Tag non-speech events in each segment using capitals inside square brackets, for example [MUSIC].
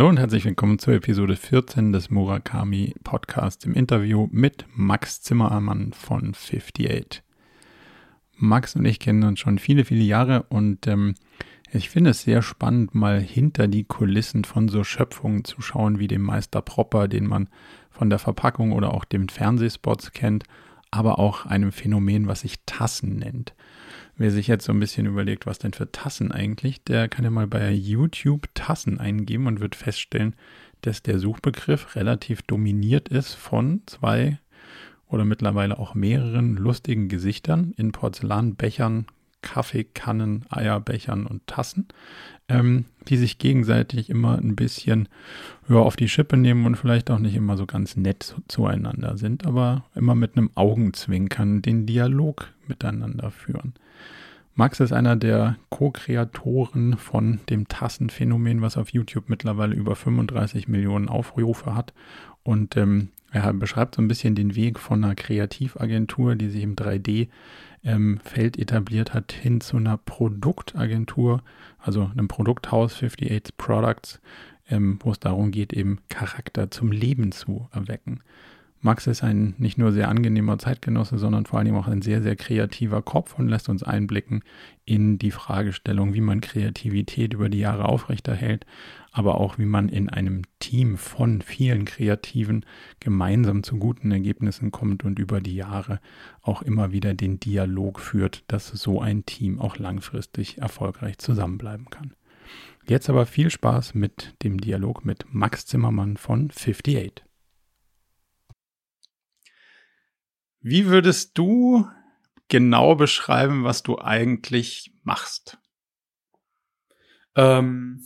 Hallo und herzlich willkommen zur Episode 14 des Murakami Podcasts im Interview mit Max Zimmermann von 58. Max und ich kennen uns schon viele, viele Jahre und ähm, ich finde es sehr spannend, mal hinter die Kulissen von so Schöpfungen zu schauen, wie dem Meister Propper, den man von der Verpackung oder auch dem Fernsehspots kennt, aber auch einem Phänomen, was sich Tassen nennt. Wer sich jetzt so ein bisschen überlegt, was denn für Tassen eigentlich, der kann ja mal bei YouTube Tassen eingeben und wird feststellen, dass der Suchbegriff relativ dominiert ist von zwei oder mittlerweile auch mehreren lustigen Gesichtern in Porzellanbechern, Kaffeekannen, Eierbechern und Tassen, ähm, die sich gegenseitig immer ein bisschen höher auf die Schippe nehmen und vielleicht auch nicht immer so ganz nett zueinander sind, aber immer mit einem Augenzwinkern den Dialog miteinander führen. Max ist einer der Co-Kreatoren von dem Tassenphänomen, was auf YouTube mittlerweile über 35 Millionen Aufrufe hat. Und ähm, er beschreibt so ein bisschen den Weg von einer Kreativagentur, die sich im 3D ähm, etabliert hat, hin zu einer Produktagentur, also einem Produkthaus 58 Products, ähm, wo es darum geht, eben Charakter zum Leben zu erwecken. Max ist ein nicht nur sehr angenehmer Zeitgenosse, sondern vor allem auch ein sehr, sehr kreativer Kopf und lässt uns einblicken in die Fragestellung, wie man Kreativität über die Jahre aufrechterhält, aber auch wie man in einem Team von vielen Kreativen gemeinsam zu guten Ergebnissen kommt und über die Jahre auch immer wieder den Dialog führt, dass so ein Team auch langfristig erfolgreich zusammenbleiben kann. Jetzt aber viel Spaß mit dem Dialog mit Max Zimmermann von 58. Wie würdest du genau beschreiben, was du eigentlich machst? Ähm,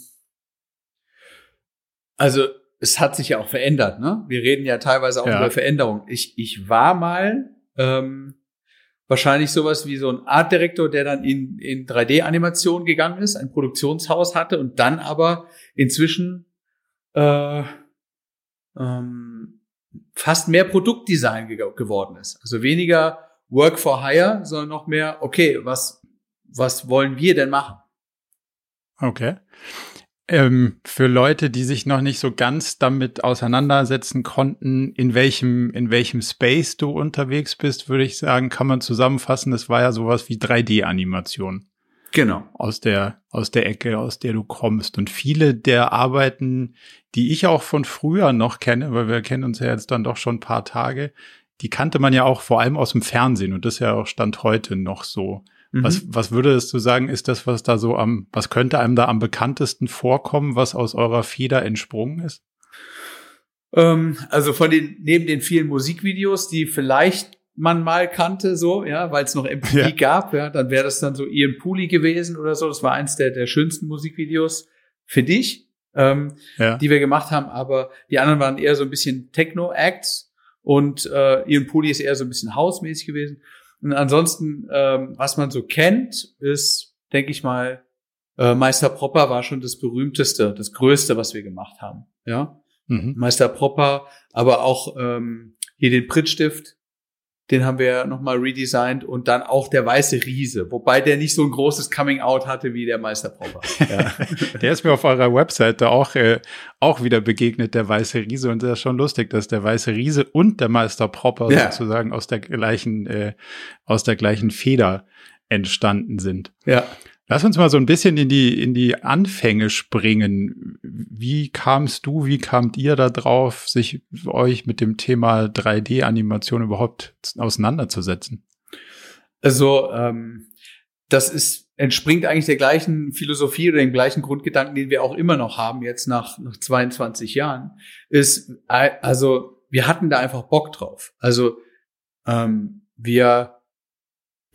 also es hat sich ja auch verändert, ne? Wir reden ja teilweise auch ja. über Veränderung. Ich, ich war mal ähm, wahrscheinlich sowas wie so ein Artdirektor, der dann in, in 3D-Animation gegangen ist, ein Produktionshaus hatte und dann aber inzwischen äh, ähm, fast mehr Produktdesign ge geworden ist. Also weniger Work for Hire, sondern noch mehr, okay, was, was wollen wir denn machen? Okay. Ähm, für Leute, die sich noch nicht so ganz damit auseinandersetzen konnten, in welchem, in welchem Space du unterwegs bist, würde ich sagen, kann man zusammenfassen, das war ja sowas wie 3D-Animation. Genau. Aus der, aus der Ecke, aus der du kommst. Und viele der Arbeiten, die ich auch von früher noch kenne, weil wir kennen uns ja jetzt dann doch schon ein paar Tage, die kannte man ja auch vor allem aus dem Fernsehen und das ist ja auch Stand heute noch so. Mhm. Was, was würdest du sagen, ist das, was da so am, was könnte einem da am bekanntesten vorkommen, was aus eurer Feder entsprungen ist? Ähm, also von den, neben den vielen Musikvideos, die vielleicht man mal kannte, so, ja, weil es noch MTV ja. gab, ja, dann wäre das dann so Ian Pooley gewesen oder so. Das war eins der, der schönsten Musikvideos für dich, ähm, ja. die wir gemacht haben, aber die anderen waren eher so ein bisschen Techno-Acts und äh, Ian Pooley ist eher so ein bisschen hausmäßig gewesen. Und ansonsten, ähm, was man so kennt, ist, denke ich mal, äh, Meister Propper war schon das berühmteste, das größte, was wir gemacht haben. Ja, mhm. Meister Propper, aber auch ähm, hier den Prittstift, den haben wir nochmal redesigned und dann auch der weiße Riese, wobei der nicht so ein großes Coming Out hatte wie der Meister Propper. [LAUGHS] Ja. der ist mir auf eurer Webseite auch, äh, auch wieder begegnet, der weiße Riese. Und das ist schon lustig, dass der weiße Riese und der Meister Propper ja. sozusagen aus der gleichen, äh, aus der gleichen Feder entstanden sind. Ja. Lass uns mal so ein bisschen in die, in die Anfänge springen. Wie kamst du, wie kamt ihr da drauf, sich euch mit dem Thema 3D-Animation überhaupt auseinanderzusetzen? Also, ähm, das ist, entspringt eigentlich der gleichen Philosophie oder dem gleichen Grundgedanken, den wir auch immer noch haben, jetzt nach, nach 22 Jahren, ist, äh, also, wir hatten da einfach Bock drauf. Also, ähm, wir,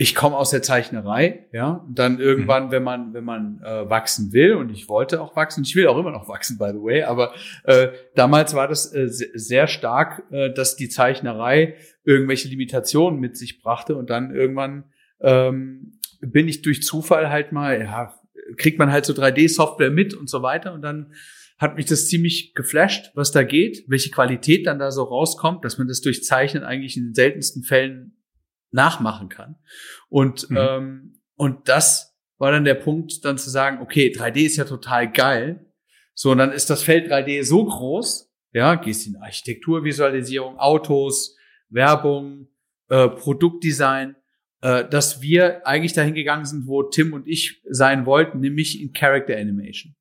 ich komme aus der Zeichnerei, ja, und dann irgendwann, mhm. wenn man wenn man äh, wachsen will und ich wollte auch wachsen, ich will auch immer noch wachsen, by the way, aber äh, damals war das äh, sehr stark, äh, dass die Zeichnerei irgendwelche Limitationen mit sich brachte und dann irgendwann ähm, bin ich durch Zufall halt mal, ja, kriegt man halt so 3D-Software mit und so weiter und dann hat mich das ziemlich geflasht, was da geht, welche Qualität dann da so rauskommt, dass man das durch Zeichnen eigentlich in den seltensten Fällen nachmachen kann. Und, mhm. ähm, und das war dann der Punkt, dann zu sagen, okay, 3D ist ja total geil. So, und dann ist das Feld 3D so groß, ja, gehst in Architekturvisualisierung, Autos, Werbung, äh, Produktdesign, äh, dass wir eigentlich dahin gegangen sind, wo Tim und ich sein wollten, nämlich in Character Animation.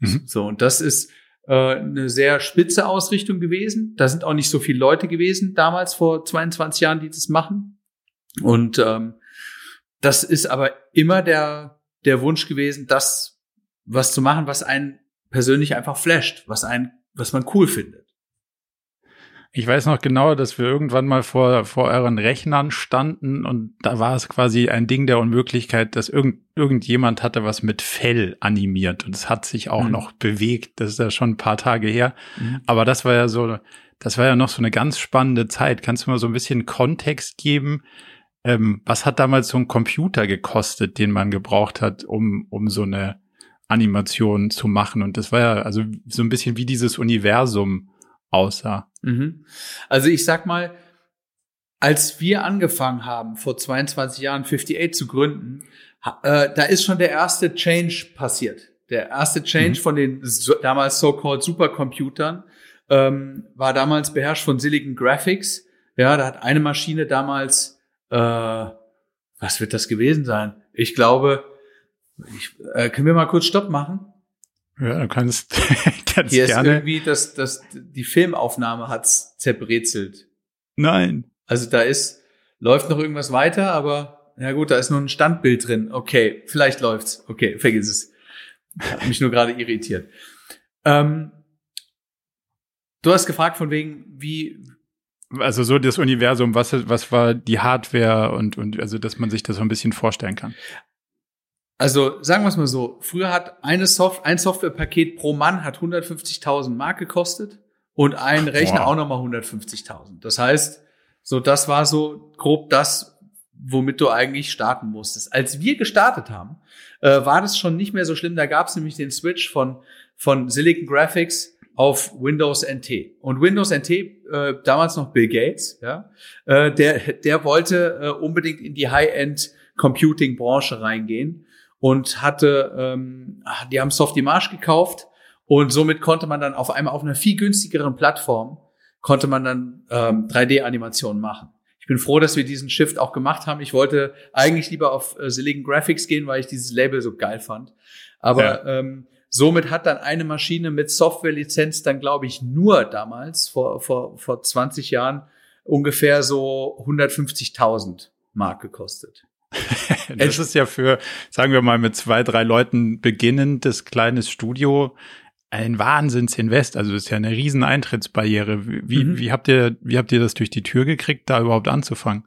Mhm. So, und das ist eine sehr spitze Ausrichtung gewesen. Da sind auch nicht so viele Leute gewesen damals vor 22 Jahren, die das machen. Und ähm, das ist aber immer der, der Wunsch gewesen, das was zu machen, was einen persönlich einfach flasht, was einen, was man cool findet. Ich weiß noch genau, dass wir irgendwann mal vor, vor euren Rechnern standen und da war es quasi ein Ding der Unmöglichkeit, dass irgend, irgendjemand hatte was mit Fell animiert und es hat sich auch mhm. noch bewegt. Das ist ja schon ein paar Tage her. Mhm. Aber das war ja so, das war ja noch so eine ganz spannende Zeit. Kannst du mal so ein bisschen Kontext geben? Ähm, was hat damals so ein Computer gekostet, den man gebraucht hat, um, um so eine Animation zu machen? Und das war ja also so ein bisschen wie dieses Universum aussah. Mhm. Also ich sag mal, als wir angefangen haben, vor 22 Jahren 58 zu gründen, äh, da ist schon der erste Change passiert. Der erste Change mhm. von den so, damals so-called Supercomputern ähm, war damals beherrscht von Silicon Graphics. Ja, da hat eine Maschine damals, äh, was wird das gewesen sein? Ich glaube, ich, äh, können wir mal kurz Stopp machen? Ja, du kannst [LAUGHS] ganz Hier gerne. ist irgendwie, dass das, die Filmaufnahme hat's zerbrezelt. Nein. Also da ist, läuft noch irgendwas weiter, aber ja gut, da ist nur ein Standbild drin. Okay, vielleicht läuft's. Okay, vergiss es. Hat mich nur gerade irritiert. Ähm, du hast gefragt von wegen, wie, also so das Universum, was, was war die Hardware und, und also, dass man sich das so ein bisschen vorstellen kann. Also sagen wir es mal so, früher hat eine Soft ein Softwarepaket pro Mann hat 150.000 Mark gekostet und ein Rechner wow. auch nochmal 150.000. Das heißt, so das war so grob das, womit du eigentlich starten musstest. Als wir gestartet haben, äh, war das schon nicht mehr so schlimm. Da gab es nämlich den Switch von, von Silicon Graphics auf Windows NT. Und Windows NT, äh, damals noch Bill Gates, ja, äh, der, der wollte äh, unbedingt in die High-End Computing-Branche reingehen und hatte, ähm, die haben Softimage gekauft und somit konnte man dann auf einmal auf einer viel günstigeren Plattform konnte man dann ähm, 3D-Animationen machen. Ich bin froh, dass wir diesen Shift auch gemacht haben. Ich wollte eigentlich lieber auf äh, Silicon Graphics gehen, weil ich dieses Label so geil fand. Aber ja. ähm, somit hat dann eine Maschine mit Software-Lizenz dann, glaube ich, nur damals, vor, vor, vor 20 Jahren, ungefähr so 150.000 Mark gekostet. [LAUGHS] das ist ja für, sagen wir mal, mit zwei, drei Leuten beginnendes kleines Studio ein Wahnsinnsinvest. Also das ist ja eine riesen Eintrittsbarriere. Wie, mhm. wie habt ihr, wie habt ihr das durch die Tür gekriegt, da überhaupt anzufangen?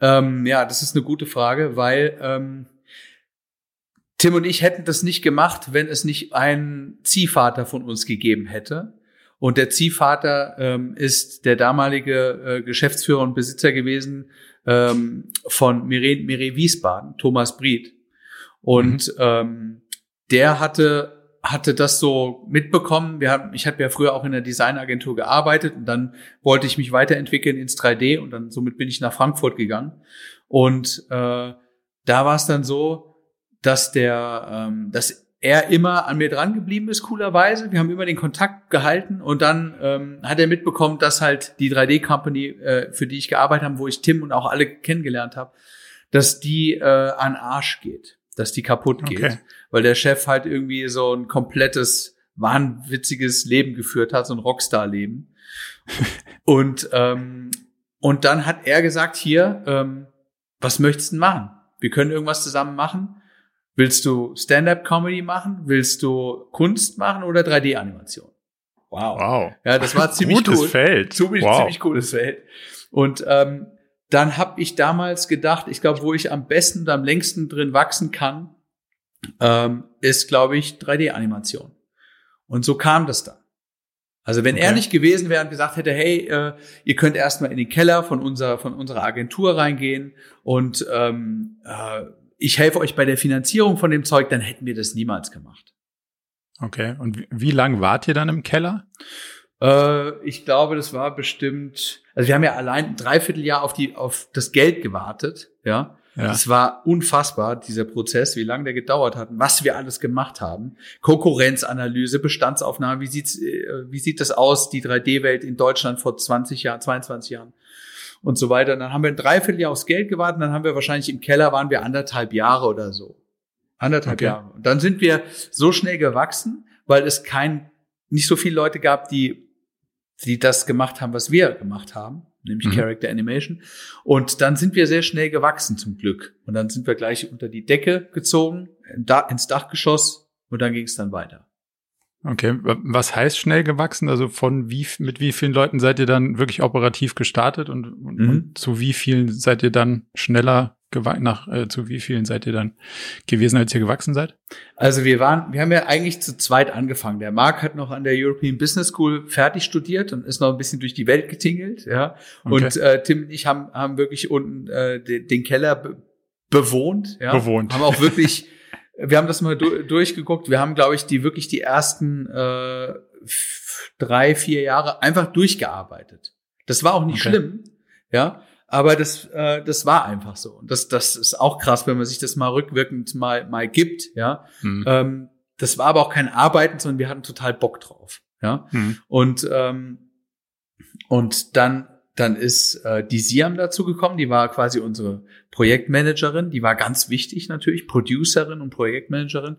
Ähm, ja, das ist eine gute Frage, weil ähm, Tim und ich hätten das nicht gemacht, wenn es nicht einen Ziehvater von uns gegeben hätte. Und der Ziehvater ähm, ist der damalige äh, Geschäftsführer und Besitzer gewesen ähm, von Mireille, Mireille Wiesbaden, Thomas Bried. Und mhm. ähm, der hatte hatte das so mitbekommen. Wir haben, ich habe ja früher auch in der Designagentur gearbeitet und dann wollte ich mich weiterentwickeln ins 3D und dann somit bin ich nach Frankfurt gegangen. Und äh, da war es dann so, dass der, ähm, dass er immer an mir dran geblieben ist, coolerweise. Wir haben immer den Kontakt gehalten und dann ähm, hat er mitbekommen, dass halt die 3D-Company, äh, für die ich gearbeitet habe, wo ich Tim und auch alle kennengelernt habe, dass die äh, an Arsch geht, dass die kaputt geht, okay. weil der Chef halt irgendwie so ein komplettes wahnwitziges Leben geführt hat, so ein Rockstar-Leben. [LAUGHS] und ähm, und dann hat er gesagt, hier, ähm, was möchtest du denn machen? Wir können irgendwas zusammen machen. Willst du Stand-up-Comedy machen? Willst du Kunst machen oder 3D-Animation? Wow. wow. Ja, das war [LAUGHS] ziemlich Gutes cool. Feld. Ziemlich, wow. ziemlich cooles Feld. Und ähm, dann habe ich damals gedacht, ich glaube, wo ich am besten und am längsten drin wachsen kann, ähm, ist, glaube ich, 3D-Animation. Und so kam das dann. Also wenn okay. er nicht gewesen wäre und gesagt hätte, hey, äh, ihr könnt erstmal in den Keller von unserer von unserer Agentur reingehen und ähm, äh, ich helfe euch bei der Finanzierung von dem Zeug, dann hätten wir das niemals gemacht. Okay. Und wie, wie lang wart ihr dann im Keller? Äh, ich glaube, das war bestimmt, also wir haben ja allein ein Dreivierteljahr auf die, auf das Geld gewartet, ja. Ja. Das war unfassbar, dieser Prozess, wie lange der gedauert hat und was wir alles gemacht haben. Konkurrenzanalyse, Bestandsaufnahme, wie sieht's, äh, wie sieht das aus, die 3D-Welt in Deutschland vor 20 Jahren, 22 Jahren und so weiter. Und dann haben wir ein Dreivierteljahr aufs Geld gewartet, dann haben wir wahrscheinlich im Keller waren wir anderthalb Jahre oder so. Anderthalb okay. Jahre. Und dann sind wir so schnell gewachsen, weil es kein, nicht so viele Leute gab, die, die das gemacht haben, was wir gemacht haben nämlich mhm. Character Animation. Und dann sind wir sehr schnell gewachsen zum Glück. Und dann sind wir gleich unter die Decke gezogen, ins Dachgeschoss und dann ging es dann weiter. Okay, was heißt schnell gewachsen? Also von wie mit wie vielen Leuten seid ihr dann wirklich operativ gestartet und, und, mhm. und zu wie vielen seid ihr dann schneller nach äh, zu wie vielen seid ihr dann gewesen, als ihr gewachsen seid? Also wir waren, wir haben ja eigentlich zu zweit angefangen. Der Marc hat noch an der European Business School fertig studiert und ist noch ein bisschen durch die Welt getingelt, ja. Okay. Und äh, Tim und ich haben haben wirklich unten äh, den, den Keller be bewohnt, ja. Bewohnt. Haben auch wirklich, [LAUGHS] wir haben das mal du durchgeguckt. Wir haben, glaube ich, die wirklich die ersten äh, drei, vier Jahre einfach durchgearbeitet. Das war auch nicht okay. schlimm, ja. Aber das, äh, das war einfach so. Und das, das ist auch krass, wenn man sich das mal rückwirkend mal, mal gibt, ja. Mhm. Ähm, das war aber auch kein Arbeiten, sondern wir hatten total Bock drauf, ja. Mhm. Und, ähm, und dann, dann ist äh, die Siam dazu gekommen, die war quasi unsere Projektmanagerin, die war ganz wichtig natürlich, Producerin und Projektmanagerin.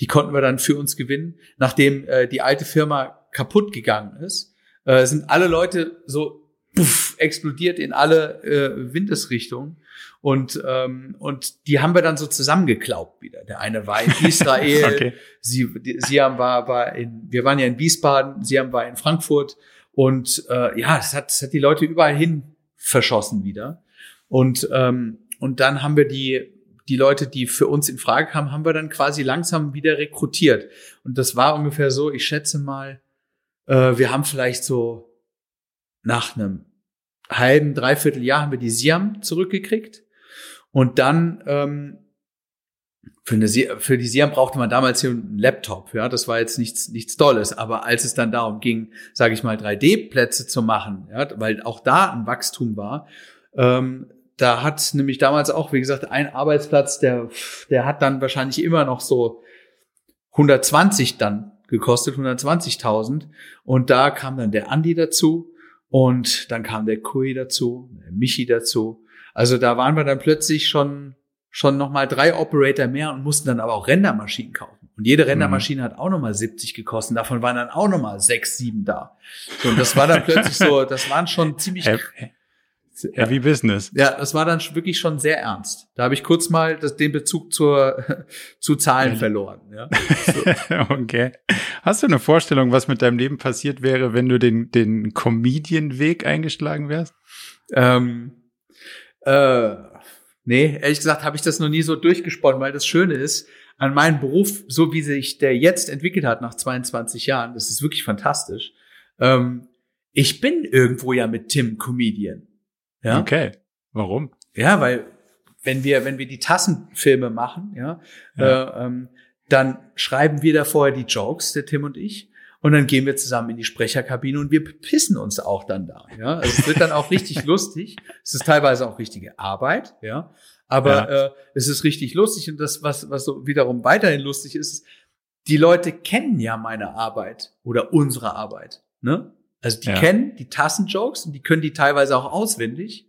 Die konnten wir dann für uns gewinnen. Nachdem äh, die alte Firma kaputt gegangen ist, äh, sind alle Leute so puff, explodiert in alle äh, Windesrichtungen. Und, ähm, und die haben wir dann so zusammengeklaubt wieder. Der eine war in [LAUGHS] Israel, okay. sie, sie haben war, war in, wir waren ja in Wiesbaden, haben war in Frankfurt. Und äh, ja, es hat, es hat die Leute überall hin verschossen wieder. Und, ähm, und dann haben wir die, die Leute, die für uns in Frage kamen, haben wir dann quasi langsam wieder rekrutiert. Und das war ungefähr so, ich schätze mal, äh, wir haben vielleicht so nach einem halben, dreiviertel Jahr haben wir die Siam zurückgekriegt. Und dann ähm, für, eine, für die Siam brauchte man damals hier einen Laptop. Ja, das war jetzt nichts, nichts Tolles. Aber als es dann darum ging, sage ich mal, 3D-Plätze zu machen, ja, weil auch da ein Wachstum war, ähm, da hat nämlich damals auch, wie gesagt, ein Arbeitsplatz, der, der hat dann wahrscheinlich immer noch so 120 dann gekostet, 120.000. Und da kam dann der Andi dazu und dann kam der Kui dazu, der Michi dazu. Also da waren wir dann plötzlich schon, schon nochmal drei Operator mehr und mussten dann aber auch Rendermaschinen kaufen. Und jede Rendermaschine mhm. hat auch nochmal 70 gekostet. Davon waren dann auch nochmal sechs, sieben da. So, und das war dann plötzlich so, das waren schon ziemlich, Heavy ja. Business. Ja, das war dann wirklich schon sehr ernst. Da habe ich kurz mal das, den Bezug zur, [LAUGHS] zu Zahlen verloren. Ja. So. [LAUGHS] okay. Hast du eine Vorstellung, was mit deinem Leben passiert wäre, wenn du den, den Comedian-Weg eingeschlagen wärst? Ähm, äh, nee, ehrlich gesagt habe ich das noch nie so durchgesponnen, weil das Schöne ist, an meinem Beruf, so wie sich der jetzt entwickelt hat nach 22 Jahren, das ist wirklich fantastisch. Ähm, ich bin irgendwo ja mit Tim Comedian. Ja. Okay. Warum? Ja, weil wenn wir, wenn wir die Tassenfilme machen, ja, ja. Äh, ähm, dann schreiben wir da vorher die Jokes, der Tim und ich, und dann gehen wir zusammen in die Sprecherkabine und wir pissen uns auch dann da. Ja, also es wird dann auch richtig [LAUGHS] lustig. Es ist teilweise auch richtige Arbeit, ja, aber ja. Äh, es ist richtig lustig und das, was was so wiederum weiterhin lustig ist, die Leute kennen ja meine Arbeit oder unsere Arbeit, ne? Also die ja. kennen die Tassenjokes und die können die teilweise auch auswendig.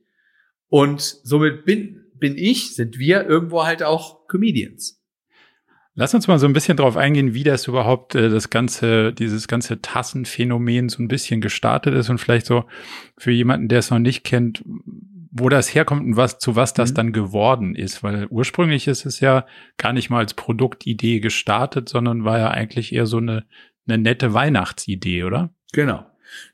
Und somit bin, bin ich, sind wir irgendwo halt auch Comedians. Lass uns mal so ein bisschen drauf eingehen, wie das überhaupt äh, das ganze, dieses ganze Tassenphänomen so ein bisschen gestartet ist und vielleicht so für jemanden, der es noch nicht kennt, wo das herkommt und was, zu was das mhm. dann geworden ist. Weil ursprünglich ist es ja gar nicht mal als Produktidee gestartet, sondern war ja eigentlich eher so eine, eine nette Weihnachtsidee, oder? Genau.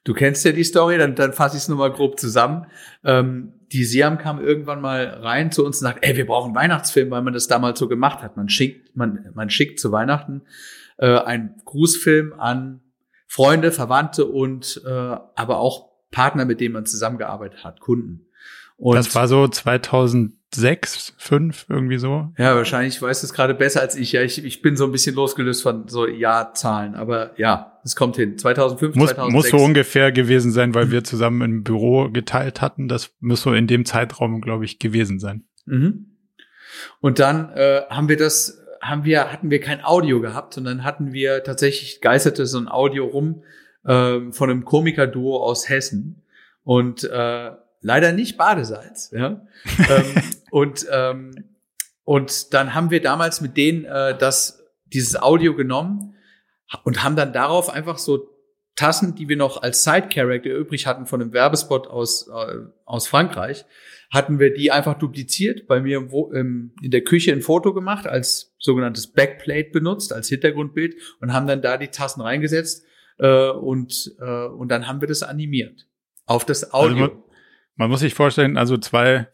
Du kennst ja die Story, dann, dann fasse ich es nochmal grob zusammen. Ähm, die Siam kam irgendwann mal rein zu uns und sagt, ey, wir brauchen Weihnachtsfilm, weil man das damals so gemacht hat. Man schickt, man, man schickt zu Weihnachten äh, einen Grußfilm an Freunde, Verwandte und äh, aber auch Partner, mit denen man zusammengearbeitet hat, Kunden. Und das war so 2006, 5 irgendwie so. Ja, wahrscheinlich weiß es gerade besser als ich. Ja, ich, ich bin so ein bisschen losgelöst von so Jahrzahlen, aber ja, es kommt hin. 2005, muss, 2006. Muss so ungefähr gewesen sein, weil wir zusammen im Büro geteilt hatten. Das muss so in dem Zeitraum, glaube ich, gewesen sein. Mhm. Und dann äh, haben wir das, haben wir, hatten wir kein Audio gehabt, sondern hatten wir tatsächlich geisterte so ein Audio rum äh, von einem Komikerduo aus Hessen und äh, leider nicht Badesalz. Ja? [LAUGHS] ähm, und ähm, und dann haben wir damals mit denen äh, das dieses Audio genommen und haben dann darauf einfach so Tassen, die wir noch als Side Character übrig hatten von einem Werbespot aus äh, aus Frankreich, hatten wir die einfach dupliziert, bei mir im, im, in der Küche ein Foto gemacht, als sogenanntes Backplate benutzt, als Hintergrundbild und haben dann da die Tassen reingesetzt äh, und, äh, und dann haben wir das animiert auf das also Audio. Also man, man, muss sich vorstellen, also zwei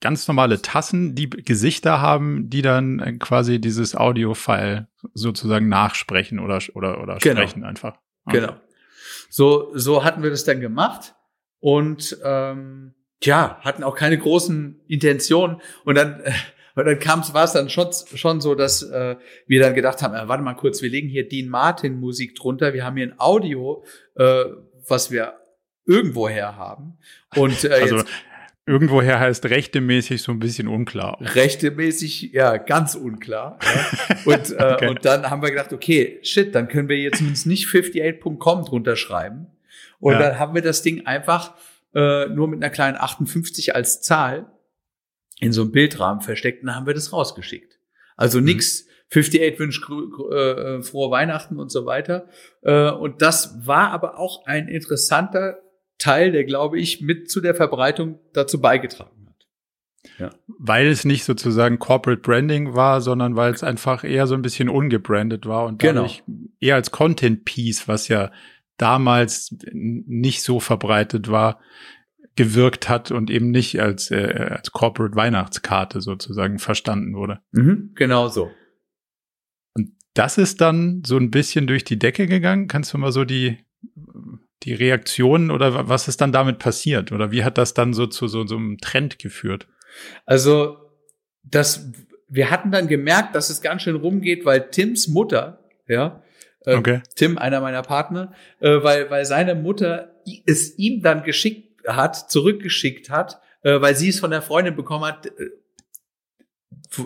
ganz normale Tassen, die Gesichter haben, die dann äh, quasi dieses Audio-File sozusagen nachsprechen oder, oder, oder genau. sprechen einfach. Okay. Genau. So, so hatten wir das dann gemacht und ähm, tja, hatten auch keine großen Intentionen. Und dann, äh, und dann kam es, war es dann schon, schon so, dass äh, wir dann gedacht haben, äh, warte mal kurz, wir legen hier Dean Martin Musik drunter, wir haben hier ein Audio, äh, was wir irgendwoher haben. Und äh, also jetzt, irgendwoher heißt rechtemäßig so ein bisschen unklar. Rechtemäßig, ja, ganz unklar. Ja. Und, äh, [LAUGHS] okay. und dann haben wir gedacht, okay, shit, dann können wir jetzt zumindest nicht 58.com drunter schreiben. Und ja. dann haben wir das Ding einfach äh, nur mit einer kleinen 58 als Zahl in so einem Bildrahmen versteckt und dann haben wir das rausgeschickt. Also mhm. nix 58 wünscht äh, frohe Weihnachten und so weiter. Äh, und das war aber auch ein interessanter Teil, der, glaube ich, mit zu der Verbreitung dazu beigetragen hat. Ja. Weil es nicht sozusagen Corporate Branding war, sondern weil es einfach eher so ein bisschen ungebrandet war und genau. dadurch genau. eher als Content Piece, was ja damals nicht so verbreitet war, gewirkt hat und eben nicht als, äh, als Corporate Weihnachtskarte sozusagen verstanden wurde. Mhm, genau so. Und das ist dann so ein bisschen durch die Decke gegangen. Kannst du mal so die, die Reaktionen oder was ist dann damit passiert? Oder wie hat das dann so zu so, so einem Trend geführt? Also, das, wir hatten dann gemerkt, dass es ganz schön rumgeht, weil Tims Mutter, ja, äh, okay. Tim, einer meiner Partner, äh, weil, weil seine Mutter es ihm dann geschickt hat, zurückgeschickt hat, äh, weil sie es von der Freundin bekommen hat, äh,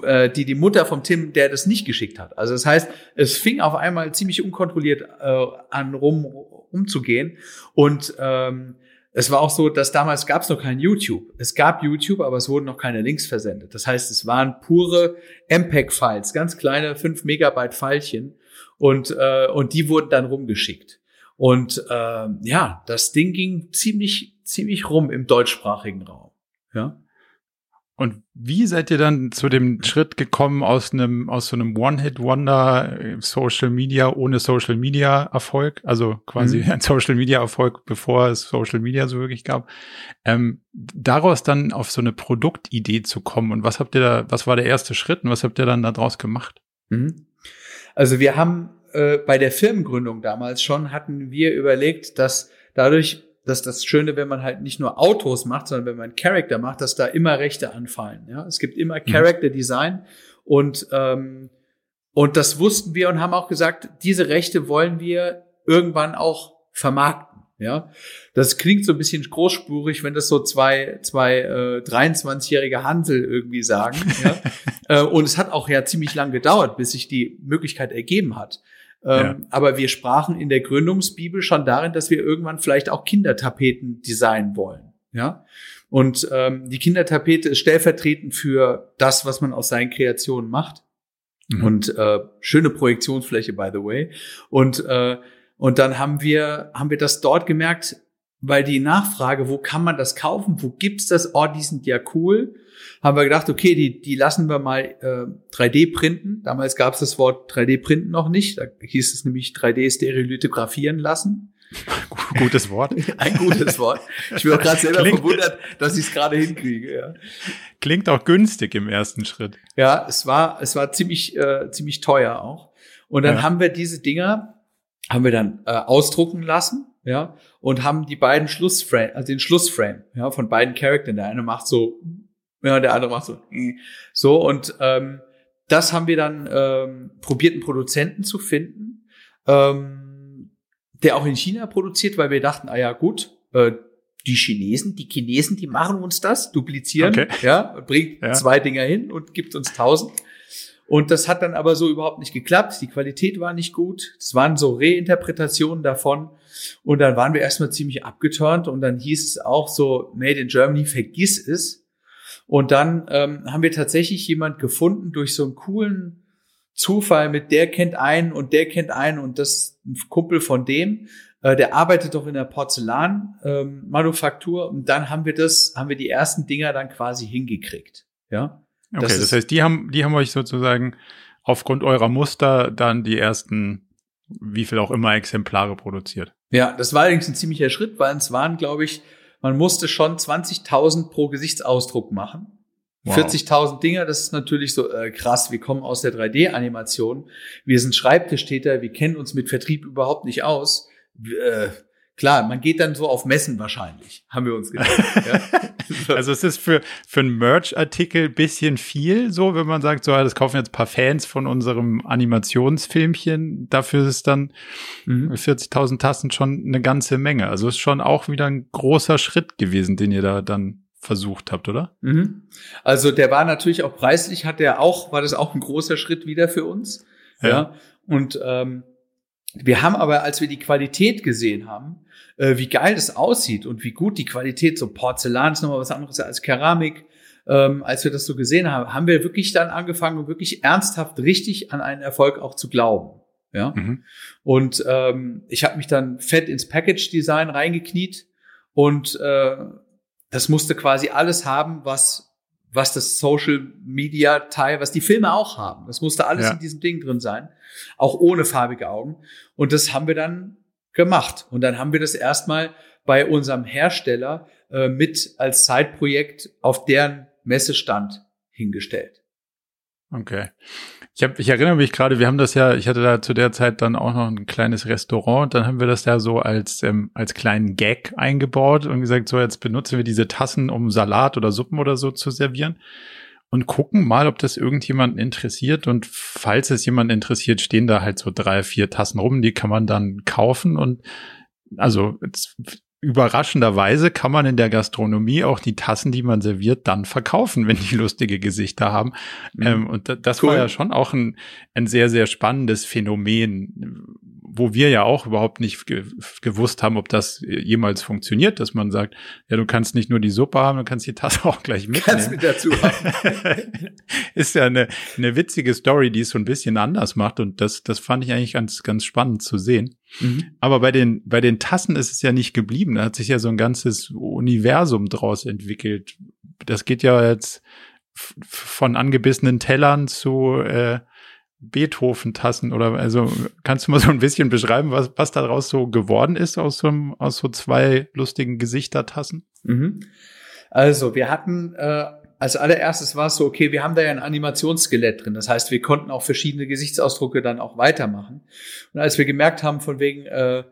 äh, die die Mutter vom Tim, der das nicht geschickt hat. Also das heißt, es fing auf einmal ziemlich unkontrolliert äh, an rum umzugehen und ähm, es war auch so, dass damals gab es noch kein YouTube. Es gab YouTube, aber es wurden noch keine Links versendet. Das heißt, es waren pure MPEG-Files, ganz kleine 5 Megabyte Pfeilchen und, äh, und die wurden dann rumgeschickt. Und äh, ja, das Ding ging ziemlich, ziemlich rum im deutschsprachigen Raum. Ja. Und wie seid ihr dann zu dem Schritt gekommen aus einem, aus so einem One-Hit-Wonder äh, Social Media ohne Social Media Erfolg? Also quasi mhm. ein Social Media Erfolg, bevor es Social Media so wirklich gab. Ähm, daraus dann auf so eine Produktidee zu kommen und was habt ihr da, was war der erste Schritt und was habt ihr dann daraus gemacht? Mhm. Also wir haben äh, bei der Firmengründung damals schon, hatten wir überlegt, dass dadurch, dass das Schöne, wenn man halt nicht nur Autos macht, sondern wenn man Character macht, dass da immer Rechte anfallen. Ja? Es gibt immer mhm. Character Design und ähm, und das wussten wir und haben auch gesagt, diese Rechte wollen wir irgendwann auch vermarkten. Ja, das klingt so ein bisschen großspurig, wenn das so zwei, zwei äh, 23-jährige Hansel irgendwie sagen. ja? [LAUGHS] äh, und es hat auch ja ziemlich lang gedauert, bis sich die Möglichkeit ergeben hat. Ähm, ja. Aber wir sprachen in der Gründungsbibel schon darin, dass wir irgendwann vielleicht auch Kindertapeten designen wollen. Ja. Und ähm, die Kindertapete ist stellvertretend für das, was man aus seinen Kreationen macht. Mhm. Und äh, schöne Projektionsfläche, by the way. Und äh, und dann haben wir, haben wir das dort gemerkt, weil die Nachfrage, wo kann man das kaufen, wo gibt's das, oh, die sind ja cool, haben wir gedacht, okay, die, die lassen wir mal äh, 3D printen. Damals gab es das Wort 3D printen noch nicht, da hieß es nämlich 3D stereolithografieren lassen. Gutes Wort. [LAUGHS] Ein gutes Wort. Ich bin auch gerade selber Klingt, verwundert, dass ich es gerade hinkriege. Ja. Klingt auch günstig im ersten Schritt. Ja, es war, es war ziemlich, äh, ziemlich teuer auch. Und dann ja. haben wir diese Dinger haben wir dann äh, ausdrucken lassen, ja, und haben die beiden Schlussframe, also den Schlussframe, ja, von beiden Charakteren. Der eine macht so, ja, der andere macht so, so und ähm, das haben wir dann ähm, probiert, einen Produzenten zu finden, ähm, der auch in China produziert, weil wir dachten, ah ja, gut, äh, die Chinesen, die Chinesen, die machen uns das, duplizieren, Okay. ja, bringt Ja. zwei Dinger hin und gibt uns tausend. Und das hat dann aber so überhaupt nicht geklappt. Die Qualität war nicht gut. Es waren so Reinterpretationen davon. Und dann waren wir erstmal ziemlich abgeturnt und dann hieß es auch so, Made in Germany, vergiss es. Und dann ähm, haben wir tatsächlich jemand gefunden durch so einen coolen Zufall mit der kennt einen und der kennt einen und das ein Kumpel von dem. Äh, der arbeitet doch in der Porzellanmanufaktur ähm, und dann haben wir das, haben wir die ersten Dinger dann quasi hingekriegt. Ja. Okay, Das das, ist- heißt, die haben, die haben euch sozusagen aufgrund eurer Muster dann die ersten, wie viel auch immer, Exemplare produziert. Ja, das war allerdings ein ziemlicher Schritt, weil es waren, glaube ich, man musste schon 20.000 pro Gesichtsausdruck machen. Wow. 40.000 Dinger, das ist natürlich so äh, krass. Wir kommen aus der 3D-Animation. Wir sind Schreibtischtäter, wir kennen uns mit Vertrieb überhaupt nicht aus. Äh, klar, man geht dann so auf Messen wahrscheinlich, haben wir uns gedacht. ja. [LAUGHS] Also es ist für, für einen Merch-Artikel bisschen viel, so, wenn man sagt, so, das kaufen jetzt ein paar Fans von unserem Animationsfilmchen. Dafür ist es dann Mhm. 40.000 Tassen schon eine ganze Menge. Also ist schon auch wieder ein großer Schritt gewesen, den ihr da dann versucht habt, oder? Mhm. Also der war natürlich auch preislich, hat der auch, war das auch ein großer Schritt wieder für uns. Ja. Ja. Und ähm, wir haben aber, als wir die Qualität gesehen haben, äh, wie geil das aussieht und wie gut die Qualität, so Porzellan ist nochmal was anderes als Keramik, ähm, als wir das so gesehen haben, haben wir wirklich dann angefangen, wirklich ernsthaft richtig an einen Erfolg auch zu glauben. Ja. Mhm. Und ähm, ich habe mich dann fett ins Package-Design reingekniet und äh, das musste quasi alles haben, was was das Social Media Teil, was die Filme auch haben. Das musste alles Ja. in diesem Ding drin sein, auch ohne farbige Augen. Und das haben wir dann gemacht. Und dann haben wir das erstmal bei unserem Hersteller äh, mit als Zeitprojekt auf deren Messestand hingestellt. Okay. Ich, hab, ich erinnere mich gerade, wir haben das ja, ich hatte da zu der Zeit dann auch noch ein kleines Restaurant, dann haben wir das ja so als, ähm, als kleinen Gag eingebaut und gesagt, so jetzt benutzen wir diese Tassen, um Salat oder Suppen oder so zu servieren und gucken mal, ob das irgendjemanden interessiert und falls es jemanden interessiert, stehen da halt so drei, vier Tassen rum, die kann man dann kaufen und also überraschenderweise kann man in der Gastronomie auch die Tassen, die man serviert, dann verkaufen, wenn die lustige Gesichter haben. Ähm, und da, das Cool. war ja schon auch ein, ein sehr, sehr spannendes Phänomen, wo wir ja auch überhaupt nicht ge gewusst haben, ob das jemals funktioniert, dass man sagt, ja, du kannst nicht nur die Suppe haben, du kannst die Tasse [LAUGHS] auch gleich Kannst mitnehmen. mit dazu haben. [LAUGHS] ist ja eine, eine witzige Story, die es so ein bisschen anders macht und das, das fand ich eigentlich ganz, ganz spannend zu sehen. Mhm. Aber bei den, bei den Tassen ist es ja nicht geblieben. Da hat sich ja so ein ganzes Universum draus entwickelt. Das geht ja jetzt von angebissenen Tellern zu äh, Beethoven-Tassen oder also kannst du mal so ein bisschen beschreiben, was, was daraus so geworden ist aus so, einem, aus so zwei lustigen Gesichtertassen? Mhm. Also, wir hatten äh, als allererstes war es so, okay, wir haben da ja ein Animationsskelett drin. Das heißt, wir konnten auch verschiedene Gesichtsausdrucke dann auch weitermachen. Und als wir gemerkt haben, von wegen, äh,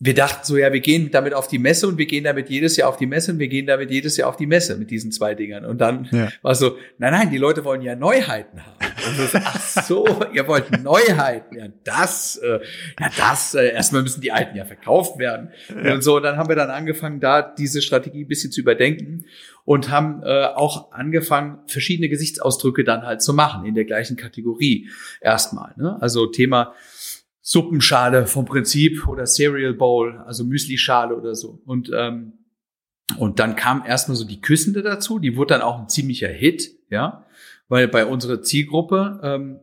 wir dachten so, ja, wir gehen damit auf die Messe und wir gehen damit jedes Jahr auf die Messe und wir gehen damit jedes Jahr auf die Messe mit diesen zwei Dingern. Und dann Ja. war so, nein, nein, die Leute wollen ja Neuheiten haben. Und das, ach so, [LAUGHS] ihr wollt Neuheiten. Ja, das, äh, ja, das, äh, erstmal müssen die alten ja verkauft werden. Ja. Und so, dann haben wir dann angefangen, da diese Strategie ein bisschen zu überdenken und haben äh, auch angefangen, verschiedene Gesichtsausdrücke dann halt zu machen in der gleichen Kategorie erstmal. Ne? Also Thema Suppenschale vom Prinzip oder Cereal Bowl, also Müslischale oder so. Und ähm, und dann kam erstmal so die Küssende dazu, die wurde dann auch ein ziemlicher Hit, ja, weil bei unserer Zielgruppe ähm,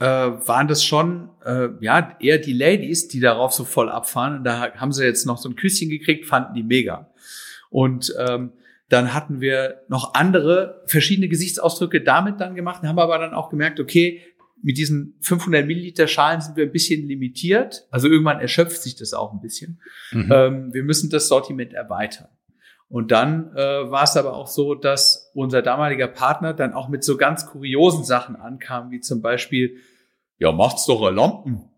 äh, waren das schon äh, ja eher die Ladies, die darauf so voll abfahren. Und da haben sie jetzt noch so ein Küsschen gekriegt, fanden die mega. Und ähm, dann hatten wir noch andere verschiedene Gesichtsausdrücke damit dann gemacht, haben aber dann auch gemerkt, okay, mit diesen 500 Milliliter Schalen sind wir ein bisschen limitiert. Also irgendwann erschöpft sich das auch ein bisschen. Mhm. Ähm, wir müssen das Sortiment erweitern. Und dann äh, war es aber auch so, dass unser damaliger Partner dann auch mit so ganz kuriosen Sachen ankam, wie zum Beispiel, ja, macht's doch Lampen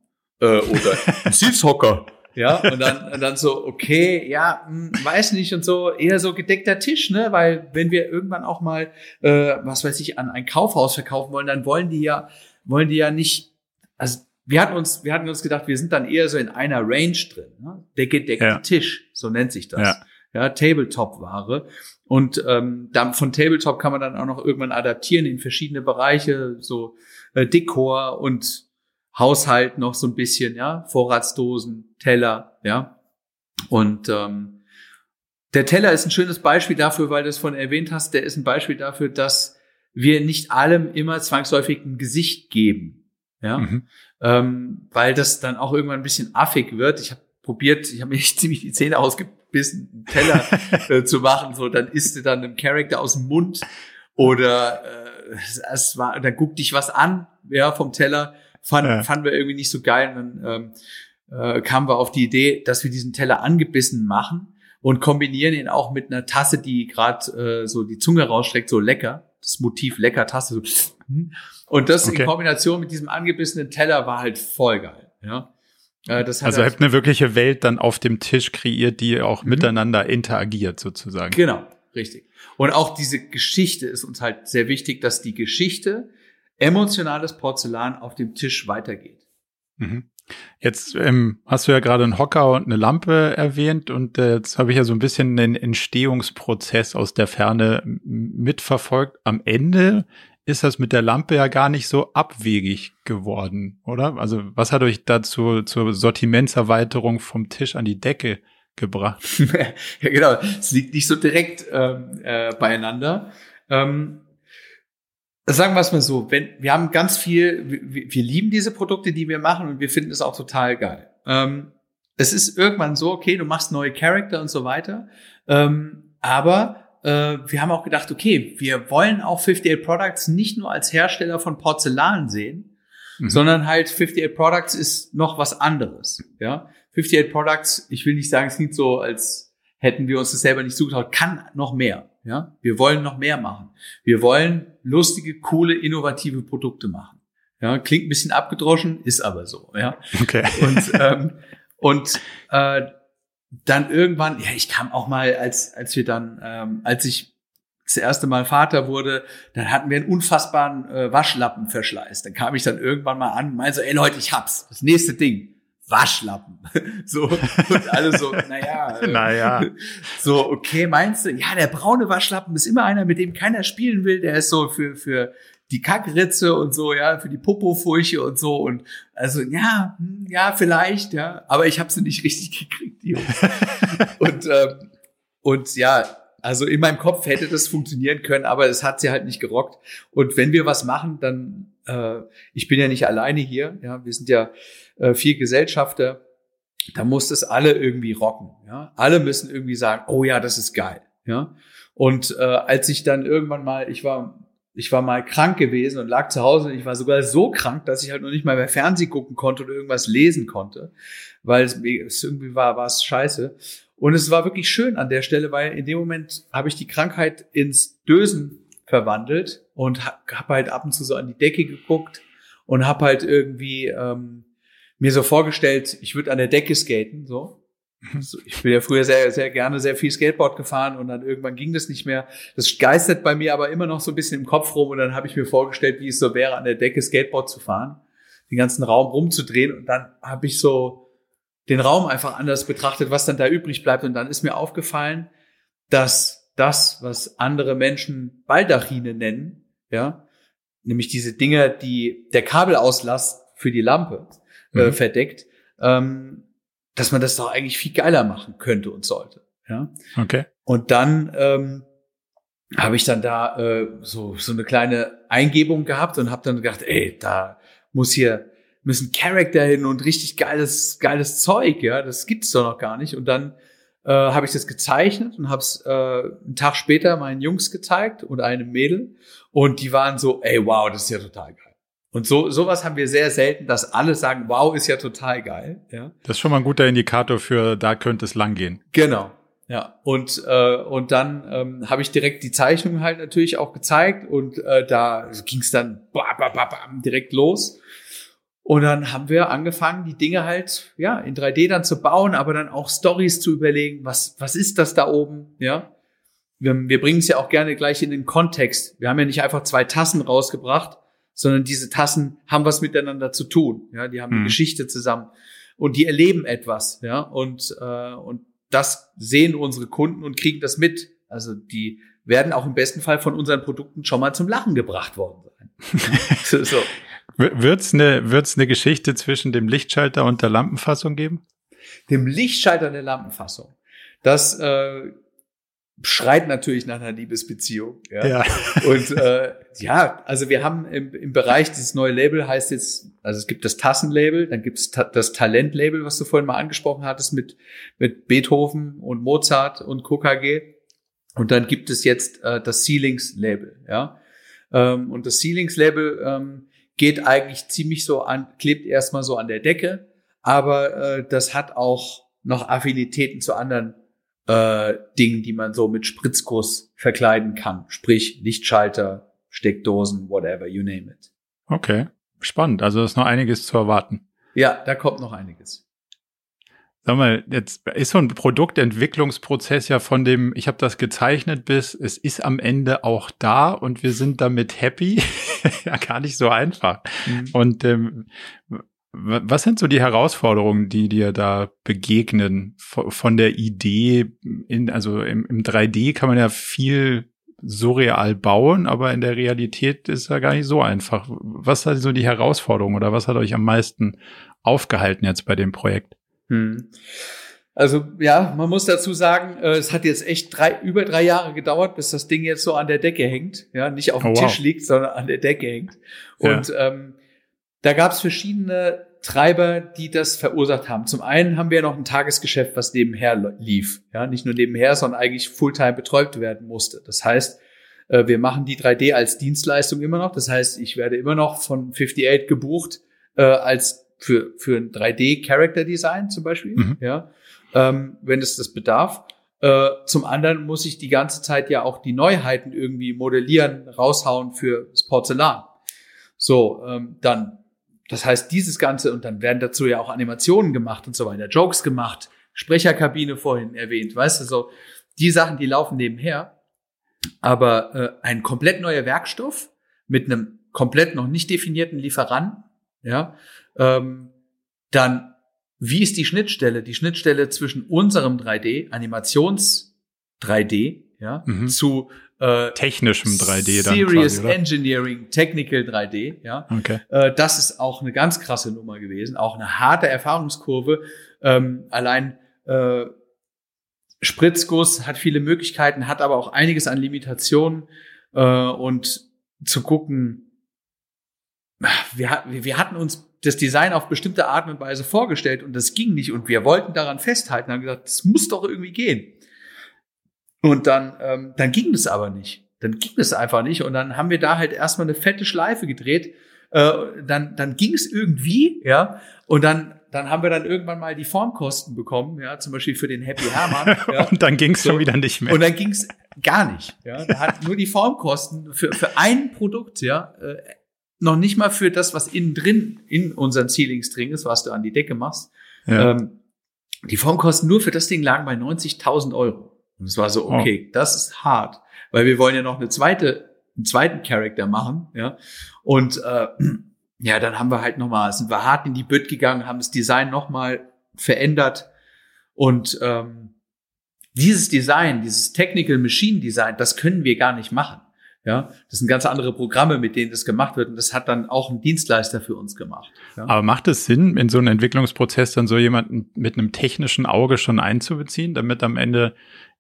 äh, oder [LAUGHS] Sitzhocker. Ja, und dann, und dann so, okay, ja, hm, weiß nicht und so, eher so gedeckter Tisch, ne? Weil wenn wir irgendwann auch mal, äh, was weiß ich, an ein Kaufhaus verkaufen wollen, dann wollen die ja, wollen die ja nicht, also wir hatten uns, wir hatten uns gedacht, wir sind dann eher so in einer Range drin, ne? Der gedeckte Ja. Tisch, so nennt sich das. Ja. ja, Tabletop-Ware. Und ähm, dann von Tabletop kann man dann auch noch irgendwann adaptieren in verschiedene Bereiche, so äh, Dekor und Haushalt noch so ein bisschen, ja, Vorratsdosen, Teller, ja. Und ähm, der Teller ist ein schönes Beispiel dafür, weil du es von erwähnt hast, der ist ein Beispiel dafür, dass wir nicht allem immer zwangsläufig ein Gesicht geben. Ja, mhm. ähm, weil das dann auch irgendwann ein bisschen affig wird. Ich habe probiert, ich habe mir [LAUGHS] ziemlich die Zähne ausgebissen, einen Teller [LAUGHS] äh, zu machen. So, dann isst du dann einem Charakter aus dem Mund oder äh, es war, dann guck dich was an, ja, vom Teller. Fand, ja. fanden wir irgendwie nicht so geil. Und dann ähm, äh, kamen wir auf die Idee, dass wir diesen Teller angebissen machen und kombinieren ihn auch mit einer Tasse, die gerade äh, so die Zunge rausstreckt, so lecker. Das Motiv lecker Tasse. So. [LAUGHS] Und das okay. in Kombination mit diesem angebissenen Teller war halt voll geil. Ja. Äh, das also halt habt eine wirkliche Welt dann auf dem Tisch kreiert, die auch mhm. miteinander interagiert sozusagen. Genau, richtig. Und auch diese Geschichte ist uns halt sehr wichtig, dass die Geschichte emotionales Porzellan auf dem Tisch weitergeht. Mhm. Jetzt ähm, hast du ja gerade einen Hocker und eine Lampe erwähnt und äh, jetzt habe ich ja so ein bisschen den Entstehungsprozess aus der Ferne mitverfolgt. Am Ende ist das mit der Lampe ja gar nicht so abwegig geworden, oder? Also was hat euch dazu zur Sortimentserweiterung vom Tisch an die Decke gebracht? [LAUGHS] ja, genau. Es liegt nicht so direkt ähm, äh, beieinander. Ähm, sagen wir es mal so, wenn wir haben ganz viel, wir, wir, lieben diese Produkte, die wir machen und wir finden es auch total geil. Ähm, es ist irgendwann so, okay, du machst neue Charakter und so weiter, ähm, aber äh, wir haben auch gedacht, okay, wir wollen auch 58 Products nicht nur als Hersteller von Porzellan sehen, mhm. sondern halt 58 Products ist noch was anderes. Ja, 58 Products, ich will nicht sagen, es klingt so, als hätten wir uns das selber nicht zugetraut, kann noch mehr. Ja, wir wollen noch mehr machen. Wir wollen lustige, coole, innovative Produkte machen. Ja, klingt ein bisschen abgedroschen, ist aber so. Ja, okay. Und ähm, und äh, dann irgendwann, ja, ich kam auch mal, als, als wir dann, ähm, als ich das erste Mal Vater wurde, dann hatten wir einen unfassbaren äh, Waschlappenverschleiß. Dann kam ich dann irgendwann mal an und meinte so, ey Leute, ich hab's. Das nächste Ding. Waschlappen. [LAUGHS] so, und alle so, naja. Äh, naja. [LAUGHS] So, okay, meinst du? Ja, der braune Waschlappen ist immer einer, mit dem keiner spielen will. Der ist so für, für, die Kackritze und so, ja, für die Popofurche und so und also ja, hm, ja, vielleicht, ja, aber ich habe sie nicht richtig [LAUGHS] gekriegt, die Jungs. und ähm, und ja, also in meinem Kopf hätte das funktionieren können, aber es hat sie halt nicht gerockt. Und wenn wir was machen, dann äh, ich bin ja nicht alleine hier, ja, wir sind ja äh, vier Gesellschafter, da muss das alle irgendwie rocken, ja. Alle müssen irgendwie sagen, oh ja, das ist geil, ja. Und äh, als ich dann irgendwann mal, ich war ich war mal krank gewesen und lag zu Hause und ich war sogar so krank, dass ich halt noch nicht mal mehr Fernsehen gucken konnte oder irgendwas lesen konnte, weil es, es irgendwie war, war es scheiße. Und es war wirklich schön an der Stelle, weil in dem Moment habe ich die Krankheit ins Dösen verwandelt und habe hab halt ab und zu so an die Decke geguckt und habe halt irgendwie ähm, mir so vorgestellt, ich würde an der Decke skaten, so ich bin ja früher sehr, sehr gerne sehr viel Skateboard gefahren und dann irgendwann ging das nicht mehr. Das geistert bei mir aber immer noch so ein bisschen im Kopf rum und dann habe ich mir vorgestellt, wie es so wäre, an der Decke Skateboard zu fahren, den ganzen Raum rumzudrehen und dann habe ich so den Raum einfach anders betrachtet, was dann da übrig bleibt und dann ist mir aufgefallen, dass das, was andere Menschen Baldachine nennen, ja, nämlich diese Dinge, die der Kabelauslast für die Lampe äh, mhm. verdeckt, ähm, dass man das doch eigentlich viel geiler machen könnte und sollte. Ja. Okay. Und dann ähm, habe ich dann da äh, so so eine kleine Eingebung gehabt und habe dann gedacht, ey, da muss hier müssen Charakter hin und richtig geiles geiles Zeug, ja, das gibt's doch noch gar nicht. Und dann äh, habe ich das gezeichnet und habe es äh, einen Tag später meinen Jungs gezeigt und einem Mädel und die waren so, ey, wow, das ist ja total geil. Und so sowas haben wir sehr selten, dass alle sagen, wow, ist ja total geil. Ja. Das ist schon mal ein guter Indikator für, da könnte es lang gehen. Genau. Ja, und, äh, und dann ähm, habe ich direkt die Zeichnung halt natürlich auch gezeigt und äh, da ging es dann bam, bam, bam, direkt los. Und dann haben wir angefangen, die Dinge halt ja in 3D dann zu bauen, aber dann auch Stories zu überlegen, was was ist das da oben, ja? Wir, wir bringen es ja auch gerne gleich in den Kontext. Wir haben ja nicht einfach zwei Tassen rausgebracht, sondern diese Tassen haben was miteinander zu tun. Ja, die haben eine mhm. Geschichte zusammen und die erleben etwas. Ja, und äh, und das sehen unsere Kunden und kriegen das mit. Also die werden auch im besten Fall von unseren Produkten schon mal zum Lachen gebracht worden sein. [LAUGHS] so. Wird's eine, wird's eine Geschichte zwischen dem Lichtschalter und der Lampenfassung geben? Dem Lichtschalter der Lampenfassung. Das äh, schreit natürlich nach einer Liebesbeziehung. Ja. ja. [LAUGHS] Und äh, ja, also wir haben im, im Bereich dieses neue Label heißt jetzt, also es gibt das Tassenlabel, dann gibt es ta das Talentlabel, was du vorhin mal angesprochen hattest mit mit Beethoven und Mozart und KKG. Und dann gibt es jetzt äh, das Ceilings-Label. Ja. Ähm, und das Ceilings-Label ähm, geht eigentlich ziemlich so an, klebt erstmal so an der Decke, aber äh, das hat auch noch Affinitäten zu anderen äh, Dingen, die man so mit Spritzguss verkleiden kann. Sprich Lichtschalter, Steckdosen, whatever, you name it. Okay, spannend. Also ist noch einiges zu erwarten. Ja, da kommt noch einiges. Sag mal, jetzt ist so ein Produktentwicklungsprozess ja von dem, ich habe das gezeichnet, bis es ist am Ende auch da und wir sind damit happy. [LAUGHS] ja, gar nicht so einfach. Mhm. Und ähm, was sind so die Herausforderungen, die dir da begegnen von der Idee in, also im, im 3D kann man ja viel surreal bauen, aber in der Realität ist ja gar nicht so einfach. Was hat so die Herausforderung oder was hat euch am meisten aufgehalten jetzt bei dem Projekt? Hm. Also ja, man muss dazu sagen, äh, es hat jetzt echt drei, über drei Jahre gedauert, bis das Ding jetzt so an der Decke hängt. Ja, nicht auf dem oh, wow. Tisch liegt, sondern an der Decke hängt. Und ja. ähm, da gab es verschiedene Treiber, die das verursacht haben. Zum einen haben wir noch ein Tagesgeschäft, was nebenher lief. Ja, nicht nur nebenher, sondern eigentlich Fulltime betreut werden musste. Das heißt, äh, wir machen die 3D als Dienstleistung immer noch. Das heißt, ich werde immer noch von 58 gebucht äh, als für für ein 3D Character Design zum Beispiel. Mhm. Ja, ähm, wenn es das bedarf. Äh, zum anderen muss ich die ganze Zeit ja auch die Neuheiten irgendwie modellieren, raushauen für das Porzellan. So, ähm, dann das heißt, dieses Ganze, und dann werden dazu ja auch Animationen gemacht und so weiter, Jokes gemacht, Sprecherkabine vorhin erwähnt, weißt du, so die Sachen, die laufen nebenher. Aber äh, ein komplett neuer Werkstoff mit einem komplett noch nicht definierten Lieferanten, ja, ähm, dann wie ist die Schnittstelle? Die Schnittstelle zwischen unserem 3D, Animations 3D, ja, mhm. zu äh, technischem 3D dann Serious quasi, Engineering, Technical 3D, ja. Okay. Äh, das ist auch eine ganz krasse Nummer gewesen, auch eine harte Erfahrungskurve. Ähm, allein äh, Spritzguss hat viele Möglichkeiten, hat aber auch einiges an Limitationen äh, und zu gucken, wir, wir hatten uns das Design auf bestimmte Art und Weise vorgestellt und das ging nicht und wir wollten daran festhalten, haben gesagt, das muss doch irgendwie gehen. Und dann, ähm, dann ging es aber nicht. Dann ging es einfach nicht. Und dann haben wir da halt erstmal eine fette Schleife gedreht. Äh, dann, dann ging es irgendwie, ja. Und dann, dann haben wir dann irgendwann mal die Formkosten bekommen, ja, zum Beispiel für den Happy Hermann. [LAUGHS] Ja. und dann ging es so. schon wieder nicht mehr. Und dann ging es gar nicht. Ja. Da hat nur die Formkosten für, für ein Produkt, ja, äh, noch nicht mal für das, was innen drin in unseren Ceilings drin ist, was du an die Decke machst. Ja. Ähm, die Formkosten nur für das Ding lagen bei 90.000 Euro. Und es war so, oh. okay, oh. das ist hart, weil wir wollen ja noch eine zweite, einen zweiten Charakter machen, ja. Und äh, [CLEARS THROAT] ja, dann haben wir halt nochmal, sind wir hart in die Bütt gegangen, haben das Design nochmal verändert und ähm, dieses Design, dieses Technical Machine Design, das können wir gar nicht machen. Ja, das sind ganz andere Programme, mit denen das gemacht wird. Und das hat dann auch ein Dienstleister für uns gemacht. Ja. Aber macht es Sinn, in so einem Entwicklungsprozess dann so jemanden mit einem technischen Auge schon einzubeziehen, damit am Ende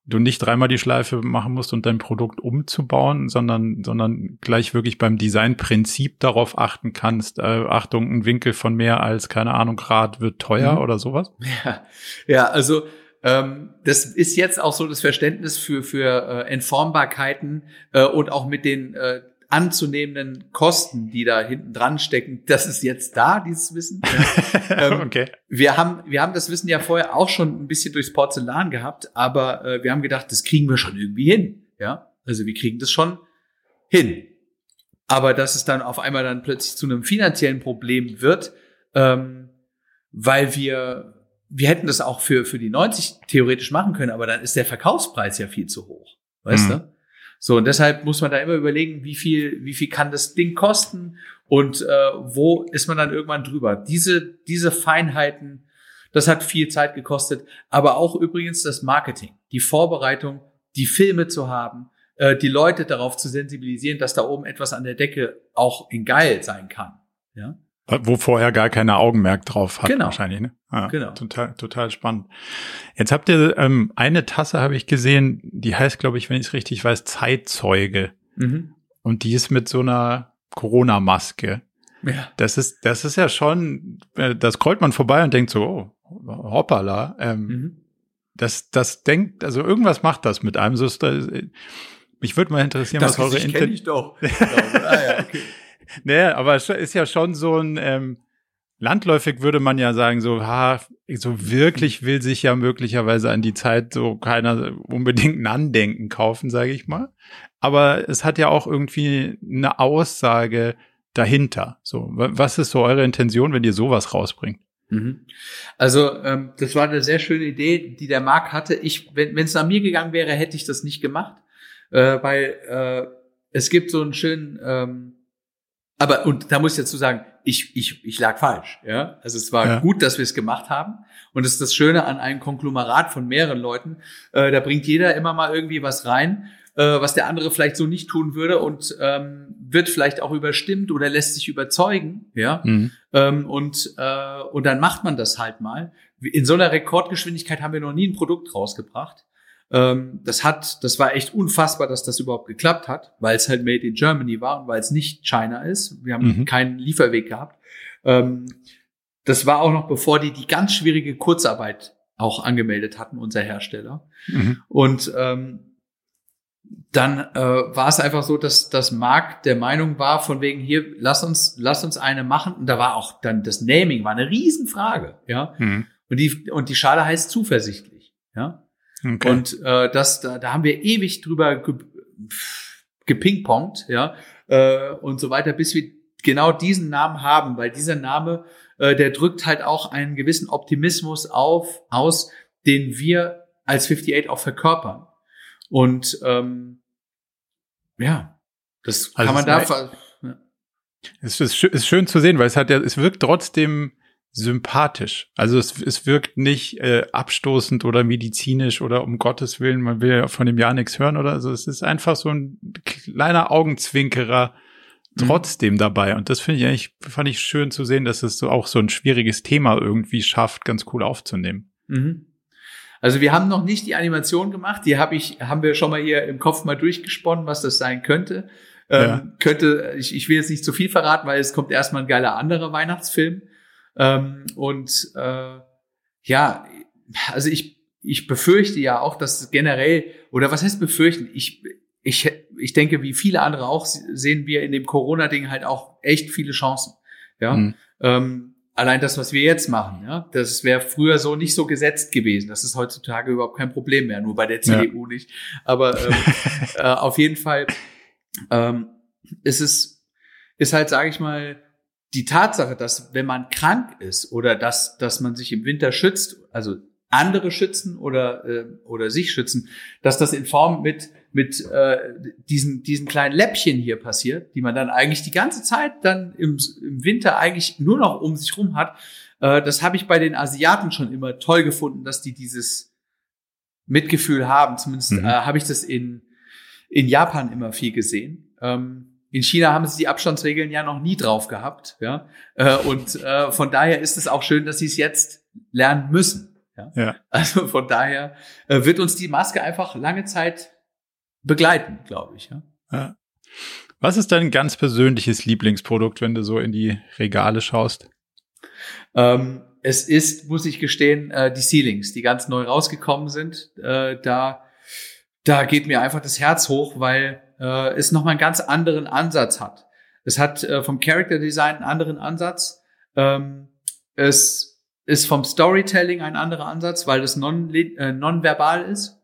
du nicht dreimal die Schleife machen musst und dein Produkt umzubauen, sondern, sondern gleich wirklich beim Designprinzip darauf achten kannst. Äh, Achtung, ein Winkel von mehr als, keine Ahnung, Grad wird teuer mhm. oder sowas? [LAUGHS] Ja, ja also das ist jetzt auch so das Verständnis für, für äh, Entformbarkeiten äh, und auch mit den äh, anzunehmenden Kosten, die da hinten dran stecken, das ist jetzt da, dieses Wissen. [LAUGHS] ähm, okay. Wir haben, wir haben das Wissen ja vorher auch schon ein bisschen durchs Porzellan gehabt, aber äh, wir haben gedacht, das kriegen wir schon irgendwie hin. Ja, also wir kriegen das schon hin. Aber dass es dann auf einmal dann plötzlich zu einem finanziellen Problem wird, ähm, weil wir wir hätten das auch für, für die 90 theoretisch machen können, aber dann ist der Verkaufspreis ja viel zu hoch. Weißt mhm. du? So, und deshalb muss man da immer überlegen, wie viel, wie viel kann das Ding kosten und äh, wo ist man dann irgendwann drüber. Diese, diese Feinheiten, Das hat viel Zeit gekostet, aber auch übrigens das Marketing, die Vorbereitung, die Filme zu haben, äh, die Leute darauf zu sensibilisieren, dass da oben etwas an der Decke auch in geil sein kann. Ja. Wo vorher gar keine Augenmerk drauf hat Genau. wahrscheinlich, ne? Ja, Genau. Total, total spannend. Jetzt habt ihr ähm, eine Tasse, habe ich gesehen, die heißt, glaube ich, wenn ich es richtig weiß, Zeitzeuge. Mhm. Und die ist mit so einer Corona-Maske. Ja. Das ist, das ist ja schon, äh, das scrollt man vorbei und denkt so, oh, hoppala. Ähm, Mhm. Das, das denkt, also irgendwas macht das mit einem. So ist das, mich würde mal interessieren, Das was eure Gesicht kenne Inten ich doch. [LAUGHS] ah, ja, okay. Naja, aber es ist ja schon so ein, ähm, landläufig würde man ja sagen, so, ha, so wirklich will sich ja möglicherweise an die Zeit so keiner unbedingt ein Andenken kaufen, sage ich mal. Aber es hat ja auch irgendwie eine Aussage dahinter. So, wa- was ist so eure Intention, wenn ihr sowas rausbringt? Mhm. Also ähm, das war eine sehr schöne Idee, die der Marc hatte. Ich, wenn es nach mir gegangen wäre, hätte ich das nicht gemacht, äh, weil äh, es gibt so einen schönen, ähm, aber und da muss ich dazu sagen, ich ich ich lag falsch. Ja, also es war Ja. gut, dass wir es gemacht haben. Und das ist das Schöne an einem Konglomerat von mehreren Leuten. Äh, da bringt jeder immer mal irgendwie was rein, äh, was der andere vielleicht so nicht tun würde und ähm, wird vielleicht auch überstimmt oder lässt sich überzeugen. Ja. Mhm. Ähm, und, äh, und dann macht man das halt mal. In so einer Rekordgeschwindigkeit haben wir noch nie ein Produkt rausgebracht. Ähm, das hat, das war echt unfassbar, dass das überhaupt geklappt hat, weil es halt Made in Germany war und weil es nicht China ist. Wir haben Mhm. keinen Lieferweg gehabt. Ähm, das war auch noch bevor die die ganz schwierige Kurzarbeit auch angemeldet hatten, unser Hersteller. Mhm. Und ähm, dann äh, war es einfach so, dass das Marc der Meinung war, von wegen hier, lass uns, lass uns eine machen. Und da war auch dann das Naming war eine Riesenfrage, ja. Mhm. Und die und die Schale heißt zuversichtlich, ja. Okay. Und äh, das, da, da haben wir ewig drüber ge, gepingpongt, ja, äh, und so weiter, bis wir genau diesen Namen haben, weil dieser Name, äh, der drückt halt auch einen gewissen Optimismus auf, aus, den wir als 58 auch verkörpern. Und ähm, ja, das Also kann man da. ist Es ist, ist schön zu sehen, weil es hat ja, es wirkt trotzdem sympathisch. Also es, es wirkt nicht äh, abstoßend oder medizinisch oder um Gottes Willen, man will ja von dem Jahr nichts hören oder so. Es ist einfach so ein kleiner Augenzwinkerer Mhm. trotzdem dabei. Und das finde ich eigentlich, fand ich schön zu sehen, dass es so auch so ein schwieriges Thema irgendwie schafft, ganz cool aufzunehmen. Mhm. Also wir haben noch nicht die Animation gemacht, die habe ich, haben wir schon mal hier im Kopf mal durchgesponnen, was das sein könnte. Ähm, Ja. Könnte, ich, ich will jetzt nicht zu viel verraten, weil es kommt erstmal ein geiler anderer Weihnachtsfilm. Ähm, und äh, ja, also ich, ich befürchte ja auch, dass generell, oder was heißt befürchten? Ich, ich, ich denke, wie viele andere auch, sehen wir in dem Corona-Ding halt auch echt viele Chancen. Ja. Mhm. Ähm, allein das, was wir jetzt machen, ja, das wäre früher so nicht so gesetzt gewesen. Das ist heutzutage überhaupt kein Problem mehr, nur bei der CDU nicht. Aber ähm, [LAUGHS] äh, auf jeden Fall ähm, ist es ist halt, sage ich mal, die Tatsache, dass wenn man krank ist oder dass dass man sich im Winter schützt, also andere schützen oder äh, oder sich schützen, dass das in Form mit mit äh, diesen diesen kleinen Läppchen hier passiert, die man dann eigentlich die ganze Zeit dann im, im Winter eigentlich nur noch um sich rum hat. Äh, das habe ich bei den Asiaten schon immer toll gefunden, dass die dieses Mitgefühl haben. Zumindest Mhm. äh, habe ich das in in Japan immer viel gesehen. Ähm, in China haben sie die Abstandsregeln ja noch nie drauf gehabt, ja. Äh, und äh, von daher ist es auch schön, dass sie es jetzt lernen müssen. Ja? Ja. Also von daher äh, wird uns die Maske einfach lange Zeit begleiten, glaube ich. Ja? Ja. Was ist dein ganz persönliches Lieblingsprodukt, wenn du so in die Regale schaust? Ähm, es ist, muss ich gestehen, äh, die Ceilings, die ganz neu rausgekommen sind. Da, da geht mir einfach das Herz hoch, weil äh, es nochmal einen ganz anderen Ansatz hat. Es hat äh, vom Character Design einen anderen Ansatz. Ähm, es ist vom Storytelling ein anderer Ansatz, weil es non, äh, nonverbal ist.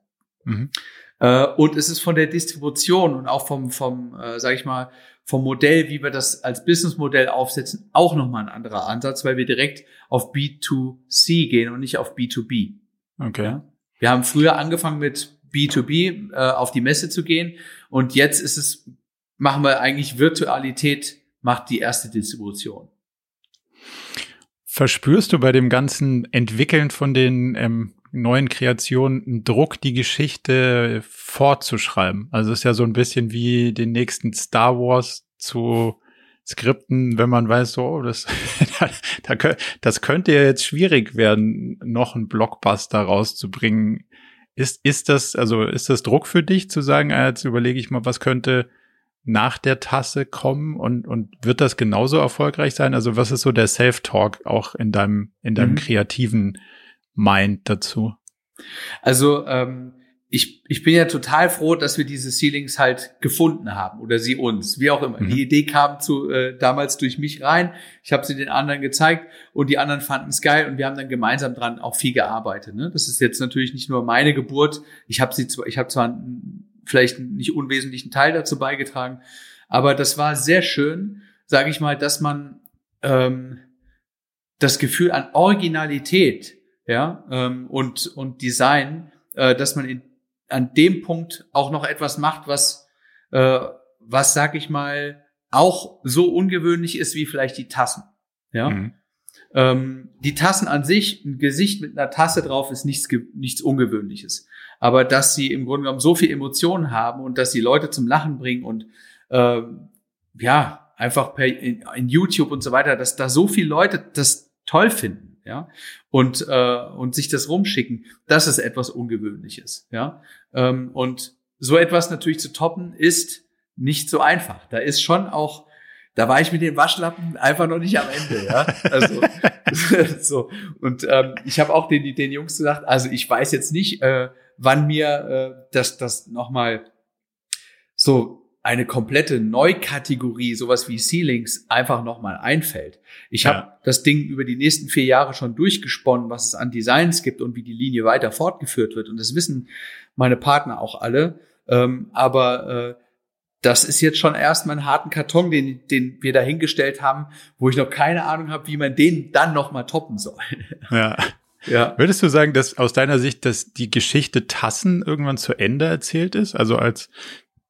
Mhm. Äh, und es ist von der Distribution und auch vom, vom äh, sag ich mal, vom Modell, wie wir das als Businessmodell aufsetzen, auch nochmal ein anderer Ansatz, weil wir direkt auf B2C gehen und nicht auf B2B. Okay. Ja? Wir haben früher angefangen mit B2B äh, auf die Messe zu gehen und jetzt ist es, machen wir eigentlich Virtualität, macht die erste Distribution. Verspürst du bei dem ganzen Entwickeln von den ähm, neuen Kreationen einen Druck, die Geschichte fortzuschreiben? Also es ist ja so ein bisschen wie den nächsten Star Wars zu Skripten, wenn man weiß, so, oh, das, [LAUGHS] das könnte ja jetzt schwierig werden, noch einen Blockbuster rauszubringen. Ist, ist das, also ist das Druck für dich zu sagen, ah, jetzt überlege ich mal, was könnte nach der Tasse kommen und, und wird das genauso erfolgreich sein? Also was ist so der Self-Talk auch in deinem, in deinem mhm. kreativen Mind dazu? Also, ähm, ich, ich bin ja total froh, dass wir diese Ceilings halt gefunden haben oder sie uns, wie auch immer. Mhm. Die Idee kam zu äh, damals durch mich rein. Ich habe sie den anderen gezeigt und die anderen fanden es geil und wir haben dann gemeinsam dran auch viel gearbeitet. Ne? Das ist jetzt natürlich nicht nur meine Geburt. Ich habe sie zwar, ich habe zwar vielleicht einen nicht unwesentlichen Teil dazu beigetragen, aber das war sehr schön, sage ich mal, dass man ähm, das Gefühl an Originalität, ja ähm, und und Design, äh, dass man in an dem Punkt auch noch etwas macht, was, äh, was sag ich mal, auch so ungewöhnlich ist wie vielleicht die Tassen. Ja. Mhm. Ähm, die Tassen an sich, ein Gesicht mit einer Tasse drauf ist nichts, nichts Ungewöhnliches. Aber dass sie im Grunde genommen so viel Emotionen haben und dass sie Leute zum Lachen bringen und äh, ja, einfach per in, in YouTube und so weiter, dass da so viele Leute das toll finden ja, und, äh, und sich das rumschicken, das ist etwas Ungewöhnliches, ja. Ähm, und so etwas natürlich zu toppen, ist nicht so einfach. Da ist schon auch, da war ich mit den Waschlappen einfach noch nicht am Ende, ja. Also [LAUGHS] so. Und ähm, ich habe auch den, den Jungs gesagt, also ich weiß jetzt nicht, äh, wann mir äh, das, das nochmal so eine komplette Neukategorie, sowas wie Ceilings, einfach nochmal einfällt. Ich ja. habe das Ding über die nächsten vier Jahre schon durchgesponnen, was es an Designs gibt und wie die Linie weiter fortgeführt wird. Und das wissen meine Partner auch alle. Ähm, aber äh, das ist jetzt schon erstmal ein harten Karton, den, den wir dahingestellt haben, wo ich noch keine Ahnung habe, wie man den dann nochmal toppen soll. [LAUGHS] Ja. Ja. Würdest du sagen, dass aus deiner Sicht, dass die Geschichte Tassen irgendwann zu Ende erzählt ist? Also als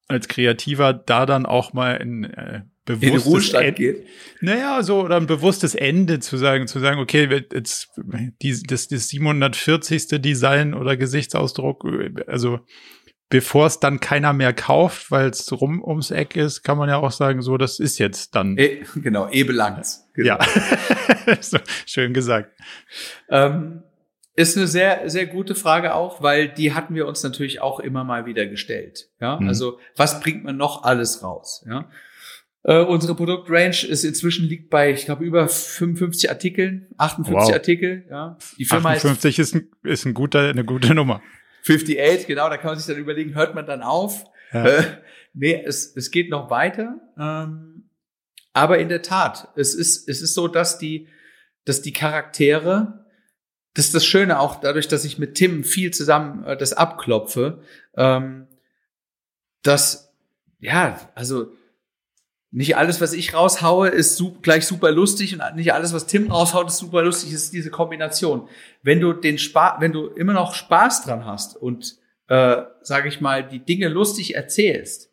als Kreativer da dann auch mal in äh, bewusstes in Ende, geht. Naja, so oder ein bewusstes Ende zu sagen, zu sagen, okay, jetzt die, das, das 740. Design oder Gesichtsausdruck, also bevor es dann keiner mehr kauft, weil es rum ums Eck ist, kann man ja auch sagen, so, das ist jetzt dann. E, genau, eh belangt's. Genau. Ja, [LAUGHS] so, schön gesagt. Ähm, ist eine sehr, sehr gute Frage auch, weil die hatten wir uns natürlich auch immer mal wieder gestellt. Ja, mhm. also was bringt man noch alles raus? Ja, äh, unsere Produktrange ist inzwischen liegt bei, ich glaube, über 55 Artikeln, 58 wow. Artikel. Ja, die Firma 58 ist, ein, ist ein guter, eine gute Nummer. 58, genau. Da kann man sich dann überlegen, hört man dann auf? Ja. Äh, nee, es, es geht noch weiter. Ähm, aber in der Tat, es ist, es ist so, dass die, dass die Charaktere das ist das Schöne auch dadurch, dass ich mit Tim viel zusammen äh, das abklopfe, ähm, dass, ja, also nicht alles, was ich raushaue, ist su gleich super lustig und nicht alles, was Tim raushaut, ist super lustig, ist diese Kombination. Wenn du den Spaß, wenn du immer noch Spaß dran hast und, äh, sage ich mal, die Dinge lustig erzählst,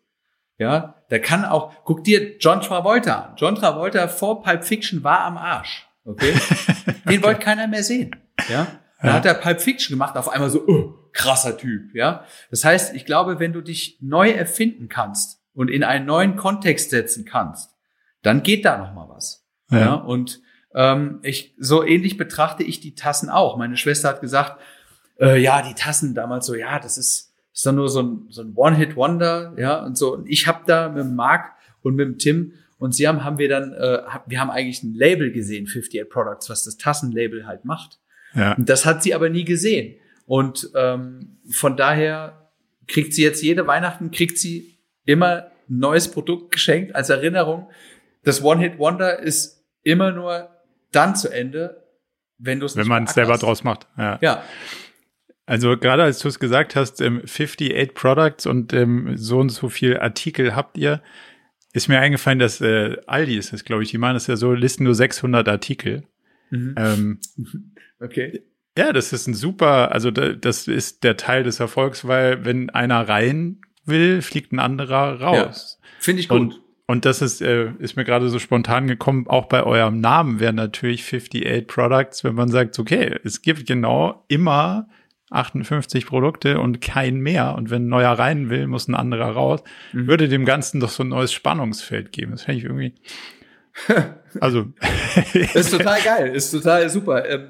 ja, da kann auch, guck dir John Travolta an. John Travolta vor Pulp Fiction war am Arsch. Okay? [LAUGHS] Den okay. wollte keiner mehr sehen. Ja. Da ja. hat er Pulp Fiction gemacht, auf einmal so, oh, krasser Typ, ja. Das heißt, ich glaube, wenn du dich neu erfinden kannst und in einen neuen Kontext setzen kannst, dann geht da noch mal was. Ja. ja? Und ähm, ich so ähnlich betrachte ich die Tassen auch. Meine Schwester hat gesagt, äh, ja, die Tassen damals so, ja, das ist, ist dann nur so ein, so ein One-Hit-Wonder, ja, und so. Und ich habe da mit dem Marc und mit dem Tim und sie haben, haben wir dann, äh, wir haben eigentlich ein Label gesehen, 58 Products, was das Tassenlabel halt macht. Ja. Das hat sie aber nie gesehen. Und ähm, von daher kriegt sie jetzt jede Weihnachten, kriegt sie immer ein neues Produkt geschenkt als Erinnerung. Das One-Hit-Wonder ist immer nur dann zu Ende, wenn du es Wenn man es selber hast. draus macht. Ja. ja. Also gerade als du es gesagt hast, ähm, 58 Products und ähm, so und so viel Artikel habt ihr, ist mir eingefallen, dass äh, Aldi ist es, glaube ich, die machen das ja so, listen nur 600 Artikel. Mhm. Ähm, [LAUGHS] Okay. Ja, das ist ein super, also das ist der Teil des Erfolgs, weil wenn einer rein will, fliegt ein anderer raus. Ja, Finde ich gut. Und, Und das ist, äh, ist mir gerade so spontan gekommen, auch bei eurem Namen wären natürlich 58 Products, wenn man sagt, okay, es gibt genau immer 58 Produkte und kein mehr. Und wenn ein neuer rein will, muss ein anderer raus. Mhm. Würde dem Ganzen doch so ein neues Spannungsfeld geben. Das fände ich irgendwie. [LAUGHS] also. [LAUGHS] ist total geil, ist total super. Ähm,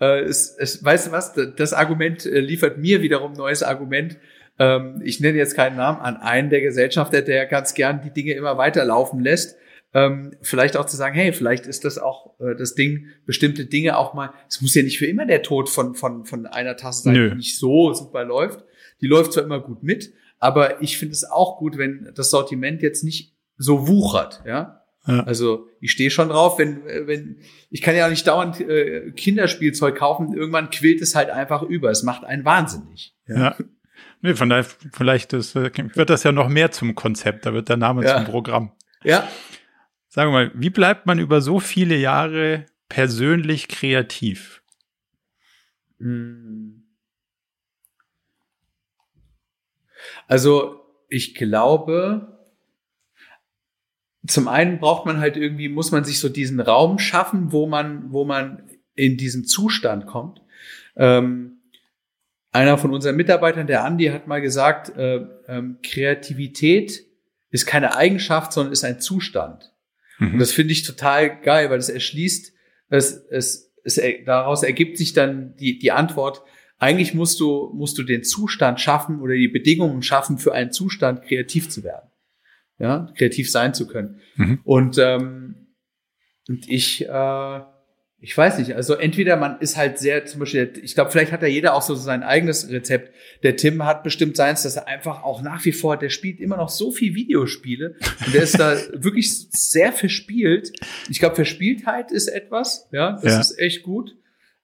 äh, ist, ist, weißt du was? Das Argument äh, liefert mir wiederum neues Argument. Ähm, ich nenne jetzt keinen Namen an einen der Gesellschafter, der ganz gern die Dinge immer weiterlaufen lässt ähm, vielleicht auch zu sagen, hey, vielleicht ist das auch äh, das Ding, bestimmte Dinge auch mal, es muss ja nicht für immer der Tod von, von, von einer Tasse sein, Nö. die nicht so super läuft. Die läuft zwar immer gut mit, aber ich finde es auch gut, wenn das Sortiment jetzt nicht so wuchert, ja. Ja. Also ich stehe schon drauf, wenn, wenn, ich kann ja nicht dauernd äh, Kinderspielzeug kaufen, irgendwann quillt es halt einfach über. Es macht einen wahnsinnig. Ja. ja. Nee, von daher, vielleicht ist, äh, wird das ja noch mehr zum Konzept, da wird der Name ja. zum Programm. Ja, Sagen wir mal, wie bleibt man über so viele Jahre persönlich kreativ? Hm. Also ich glaube, zum einen braucht man halt irgendwie, muss man sich so diesen Raum schaffen, wo man, wo man in diesen Zustand kommt. Ähm, einer von unseren Mitarbeitern, der Andi, hat mal gesagt, äh, ähm, Kreativität ist keine Eigenschaft, sondern ist ein Zustand. Mhm. Und das finde ich total geil, weil das erschließt, es, es, es, daraus ergibt sich dann die, die Antwort, eigentlich musst du, musst du den Zustand schaffen oder die Bedingungen schaffen, für einen Zustand kreativ zu werden. Ja, kreativ sein zu können. Mhm. Und, ähm, und ich, äh, ich weiß nicht, also entweder man ist halt sehr, zum Beispiel, ich glaube, vielleicht hat ja jeder auch so sein eigenes Rezept. Der Tim hat bestimmt seins, dass er einfach auch nach wie vor, der spielt immer noch so viel Videospiele und der ist da [LAUGHS] wirklich sehr verspielt. Ich glaube, Verspieltheit ist etwas, ja, das ja. ist echt gut.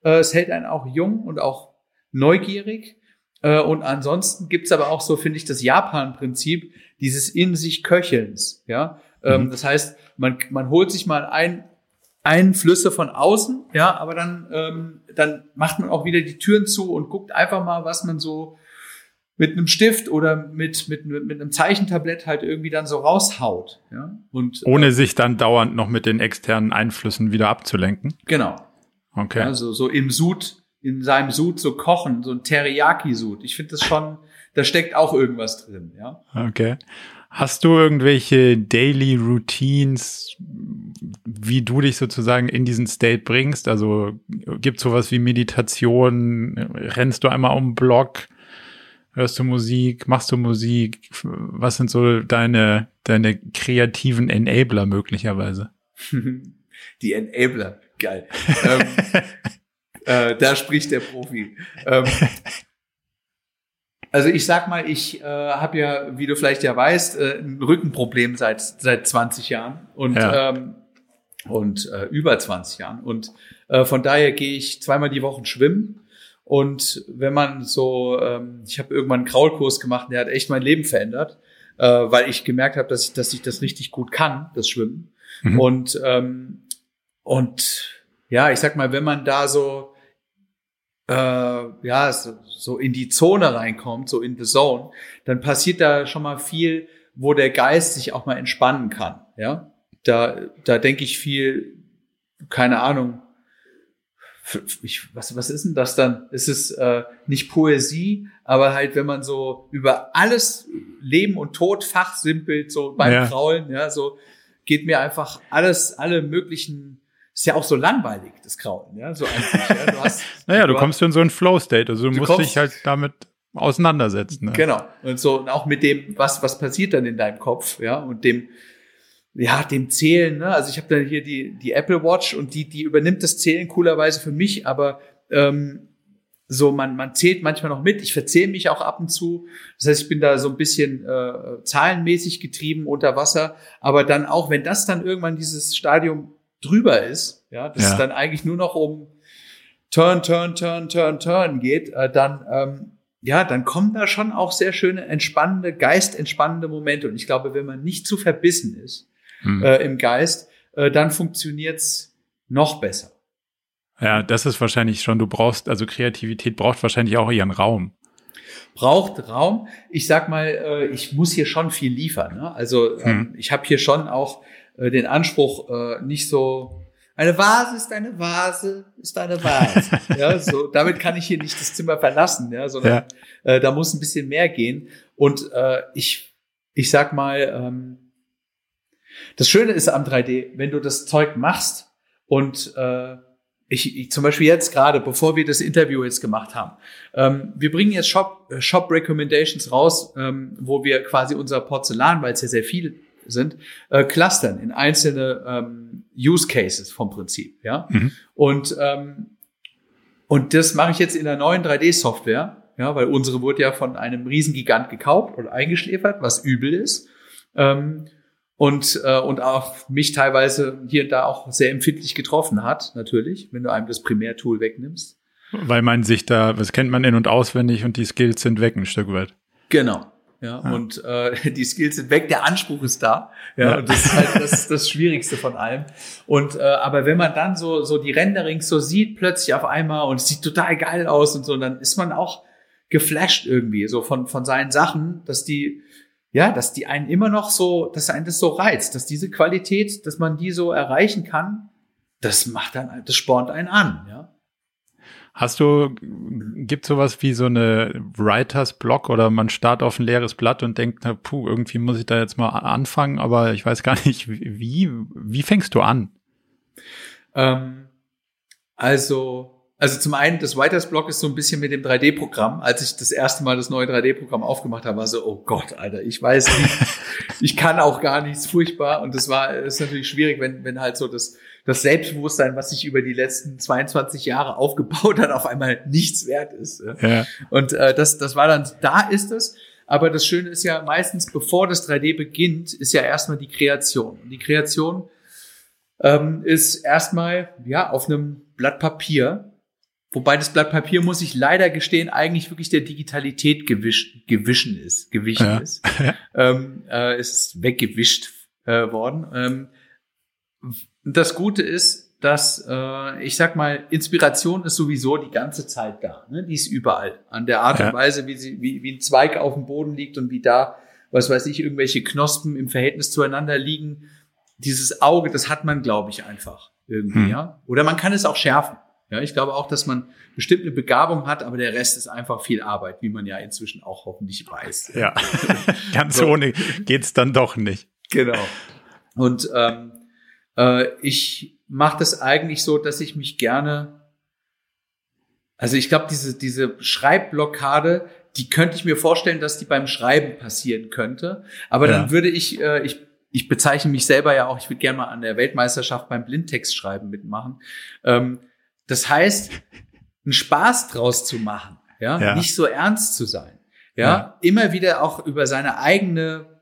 Äh, es hält einen auch jung und auch neugierig. Äh, und ansonsten gibt's aber auch so, finde ich, das Japan-Prinzip dieses in sich Köchelns, ja. Ähm, mhm. Das heißt, man, man holt sich mal ein Einflüsse von außen, ja, aber dann, ähm, dann macht man auch wieder die Türen zu und guckt einfach mal, was man so mit einem Stift oder mit, mit, mit einem Zeichentablett halt irgendwie dann so raushaut. Ja? Und, Ohne äh, sich dann dauernd noch mit den externen Einflüssen wieder abzulenken. Genau. Okay. Ja, so, so im Sud, in seinem Sud so kochen, so ein Teriyaki-Sud. Ich finde das schon, da steckt auch irgendwas drin, ja. Okay. Hast du irgendwelche Daily Routines, wie du dich sozusagen in diesen State bringst? Also gibt sowas wie Meditation? Rennst du einmal um den Block? Hörst du Musik? Machst du Musik? Was sind so deine, deine kreativen Enabler möglicherweise? [LAUGHS] Die Enabler, geil. ähm, [LAUGHS] äh, da spricht der Profi. Ähm, [LAUGHS] also ich sag mal, ich äh, habe ja, wie du vielleicht ja weißt, äh, ein Rückenproblem seit seit 20 Jahren und ja. ähm, und äh, über 20 Jahren und äh, von daher gehe ich zweimal die Woche schwimmen und wenn man so, ähm, ich habe irgendwann einen Kraulkurs gemacht, der hat echt mein Leben verändert, äh, weil ich gemerkt habe, dass ich dass ich das richtig gut kann, das Schwimmen mhm. und ähm, und ja, ich sag mal, wenn man da so äh, ja, so, so in die Zone reinkommt, so in the zone, dann passiert da schon mal viel, wo der Geist sich auch mal entspannen kann. Ja, da, da denke ich viel, keine Ahnung, ich, was, was ist denn das dann? Es ist äh, nicht Poesie, aber halt, wenn man so über alles Leben und Tod fachsimpelt, so beim ja. Kraulen, ja, so geht mir einfach alles, alle möglichen ist ja auch so langweilig, das Krauten, ja, so einfach. Ja. Du hast, [LAUGHS] naja, du, du kommst hast, in so einen Flow-State, also du, du musst kommst, dich halt damit auseinandersetzen. Ne? Genau. Und so, und auch mit dem, was, was passiert dann in deinem Kopf, ja, und dem, ja, dem Zählen, ne? Also ich habe dann hier die, die Apple Watch und die, die übernimmt das Zählen coolerweise für mich, aber ähm, so, man, man zählt manchmal noch mit. Ich verzähle mich auch ab und zu. Das heißt, ich bin da so ein bisschen äh, zahlenmäßig getrieben unter Wasser. Aber dann auch, wenn das dann irgendwann dieses Stadium drüber ist, ja, dass ja. es dann eigentlich nur noch um Turn, Turn, Turn, Turn, Turn geht, äh, dann ähm, ja, dann kommen da schon auch sehr schöne, entspannende, geistentspannende Momente. Und ich glaube, wenn man nicht zu verbissen ist hm. äh, im Geist, äh, dann funktioniert's noch besser. Ja, das ist wahrscheinlich schon, du brauchst, also Kreativität braucht wahrscheinlich auch ihren Raum. braucht Raum. Ich sag mal, äh, ich muss hier schon viel liefern. Ne? Also ähm, hm. ich habe hier schon auch äh, den Anspruch, äh, nicht so eine Vase ist eine Vase, ist eine Vase. [LAUGHS] ja, so damit kann ich hier nicht das Zimmer verlassen, ja, sondern ja. Äh, da muss ein bisschen mehr gehen. Und äh, ich, ich sag mal, ähm, das Schöne ist am 3D, wenn du das Zeug machst und äh, ich, ich zum Beispiel jetzt gerade, bevor wir das Interview jetzt gemacht haben, ähm, wir bringen jetzt Shop, Shop Recommendations raus, ähm, wo wir quasi unser Porzellan, weil es ja sehr viel sind, äh, clustern in einzelne ähm, Use Cases vom Prinzip, ja. Mhm. Und ähm, und das mache ich jetzt in der neuen 3D-Software, ja, weil unsere wurde ja von einem Riesengigant gekauft und eingeschläfert, was übel ist. Ähm, und, äh, und auch mich teilweise hier und da auch sehr empfindlich getroffen hat, natürlich, wenn du einem das Primärtool wegnimmst. Weil man sich da, was kennt man in- und auswendig und die Skills sind weg ein Stück weit. Genau. Ja, ja. und äh, [LAUGHS] die Skills sind weg, der Anspruch ist da. Ja, ja. und das ist halt das, das Schwierigste von allem. Und äh, aber wenn man dann so so die Renderings so sieht plötzlich auf einmal und es sieht total geil aus und so, dann ist man auch geflasht irgendwie so von von seinen Sachen, dass die ja, dass die einen immer noch so, dass einen das so reizt, dass diese Qualität, dass man die so erreichen kann, das macht dann, das spornt einen an, ja. Hast du, gibt sowas wie so eine Writers Block oder man startet auf ein leeres Blatt und denkt, na, puh, irgendwie muss ich da jetzt mal anfangen, aber ich weiß gar [LAUGHS] nicht, wie, wie fängst du an? Ähm, also, also zum einen, das Writers Block ist so ein bisschen mit dem 3D-Programm. Als ich das erste Mal das neue 3D-Programm aufgemacht habe, war so, oh Gott, Alter, ich weiß nicht, [LAUGHS] ich kann auch gar nichts, furchtbar. Und das war, ist natürlich schwierig, wenn, wenn halt so das, das Selbstbewusstsein, was sich über die letzten 22 Jahre aufgebaut hat, auf einmal nichts wert ist. Ja. Und äh, das, das war dann, da ist es. Aber das Schöne ist ja meistens, bevor das 3D beginnt, ist ja erstmal die Kreation. Und die Kreation ähm, ist erstmal ja auf einem Blatt Papier Wobei das Blatt Papier, muss ich leider gestehen, eigentlich wirklich der Digitalität gewischt, gewischen ist, gewichen ja. ist. ähm, äh, es ist weggewischt äh, worden. Ähm, das Gute ist, dass äh, ich sag mal, Inspiration ist sowieso die ganze Zeit da. Ne? Die ist überall. An der Art ja. und Weise, wie, sie, wie, wie ein Zweig auf dem Boden liegt und wie da, was weiß ich, irgendwelche Knospen im Verhältnis zueinander liegen. Dieses Auge, das hat man, glaube ich, einfach irgendwie, hm. ja. Oder man kann es auch schärfen. Ja, ich glaube auch, dass man bestimmt eine Begabung hat, aber der Rest ist einfach viel Arbeit, wie man ja inzwischen auch hoffentlich weiß. Ja, [LAUGHS] ganz so. ohne geht's dann doch nicht. Genau. Und ähm, äh, ich mache das eigentlich so, dass ich mich gerne, also ich glaube, diese diese Schreibblockade, die könnte ich mir vorstellen, dass die beim Schreiben passieren könnte. Aber ja. dann würde ich, äh, ich ich bezeichne mich selber ja auch, ich würde gerne mal an der Weltmeisterschaft beim Blindtextschreiben mitmachen. Ähm, das heißt, einen Spaß draus zu machen, ja, ja. nicht so ernst zu sein, ja? ja, immer wieder auch über seine eigene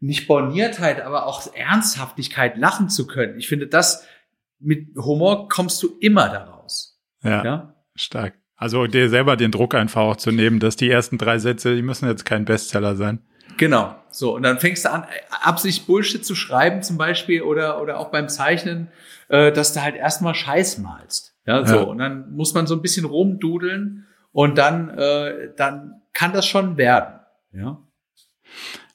nicht Borniertheit, aber auch Ernsthaftigkeit lachen zu können. Ich finde, das mit Humor kommst du immer daraus. Ja, ja? stark. Also dir selber den Druck einfach auch zu nehmen, dass die ersten drei Sätze, die müssen jetzt kein Bestseller sein. Genau. So, und dann fängst du an, Absicht Bullshit zu schreiben zum Beispiel oder, oder auch beim Zeichnen, äh, dass du halt erstmal Scheiß malst. Ja, so. Ja. Und dann muss man so ein bisschen rumdudeln und dann, äh, dann kann das schon werden. Ja.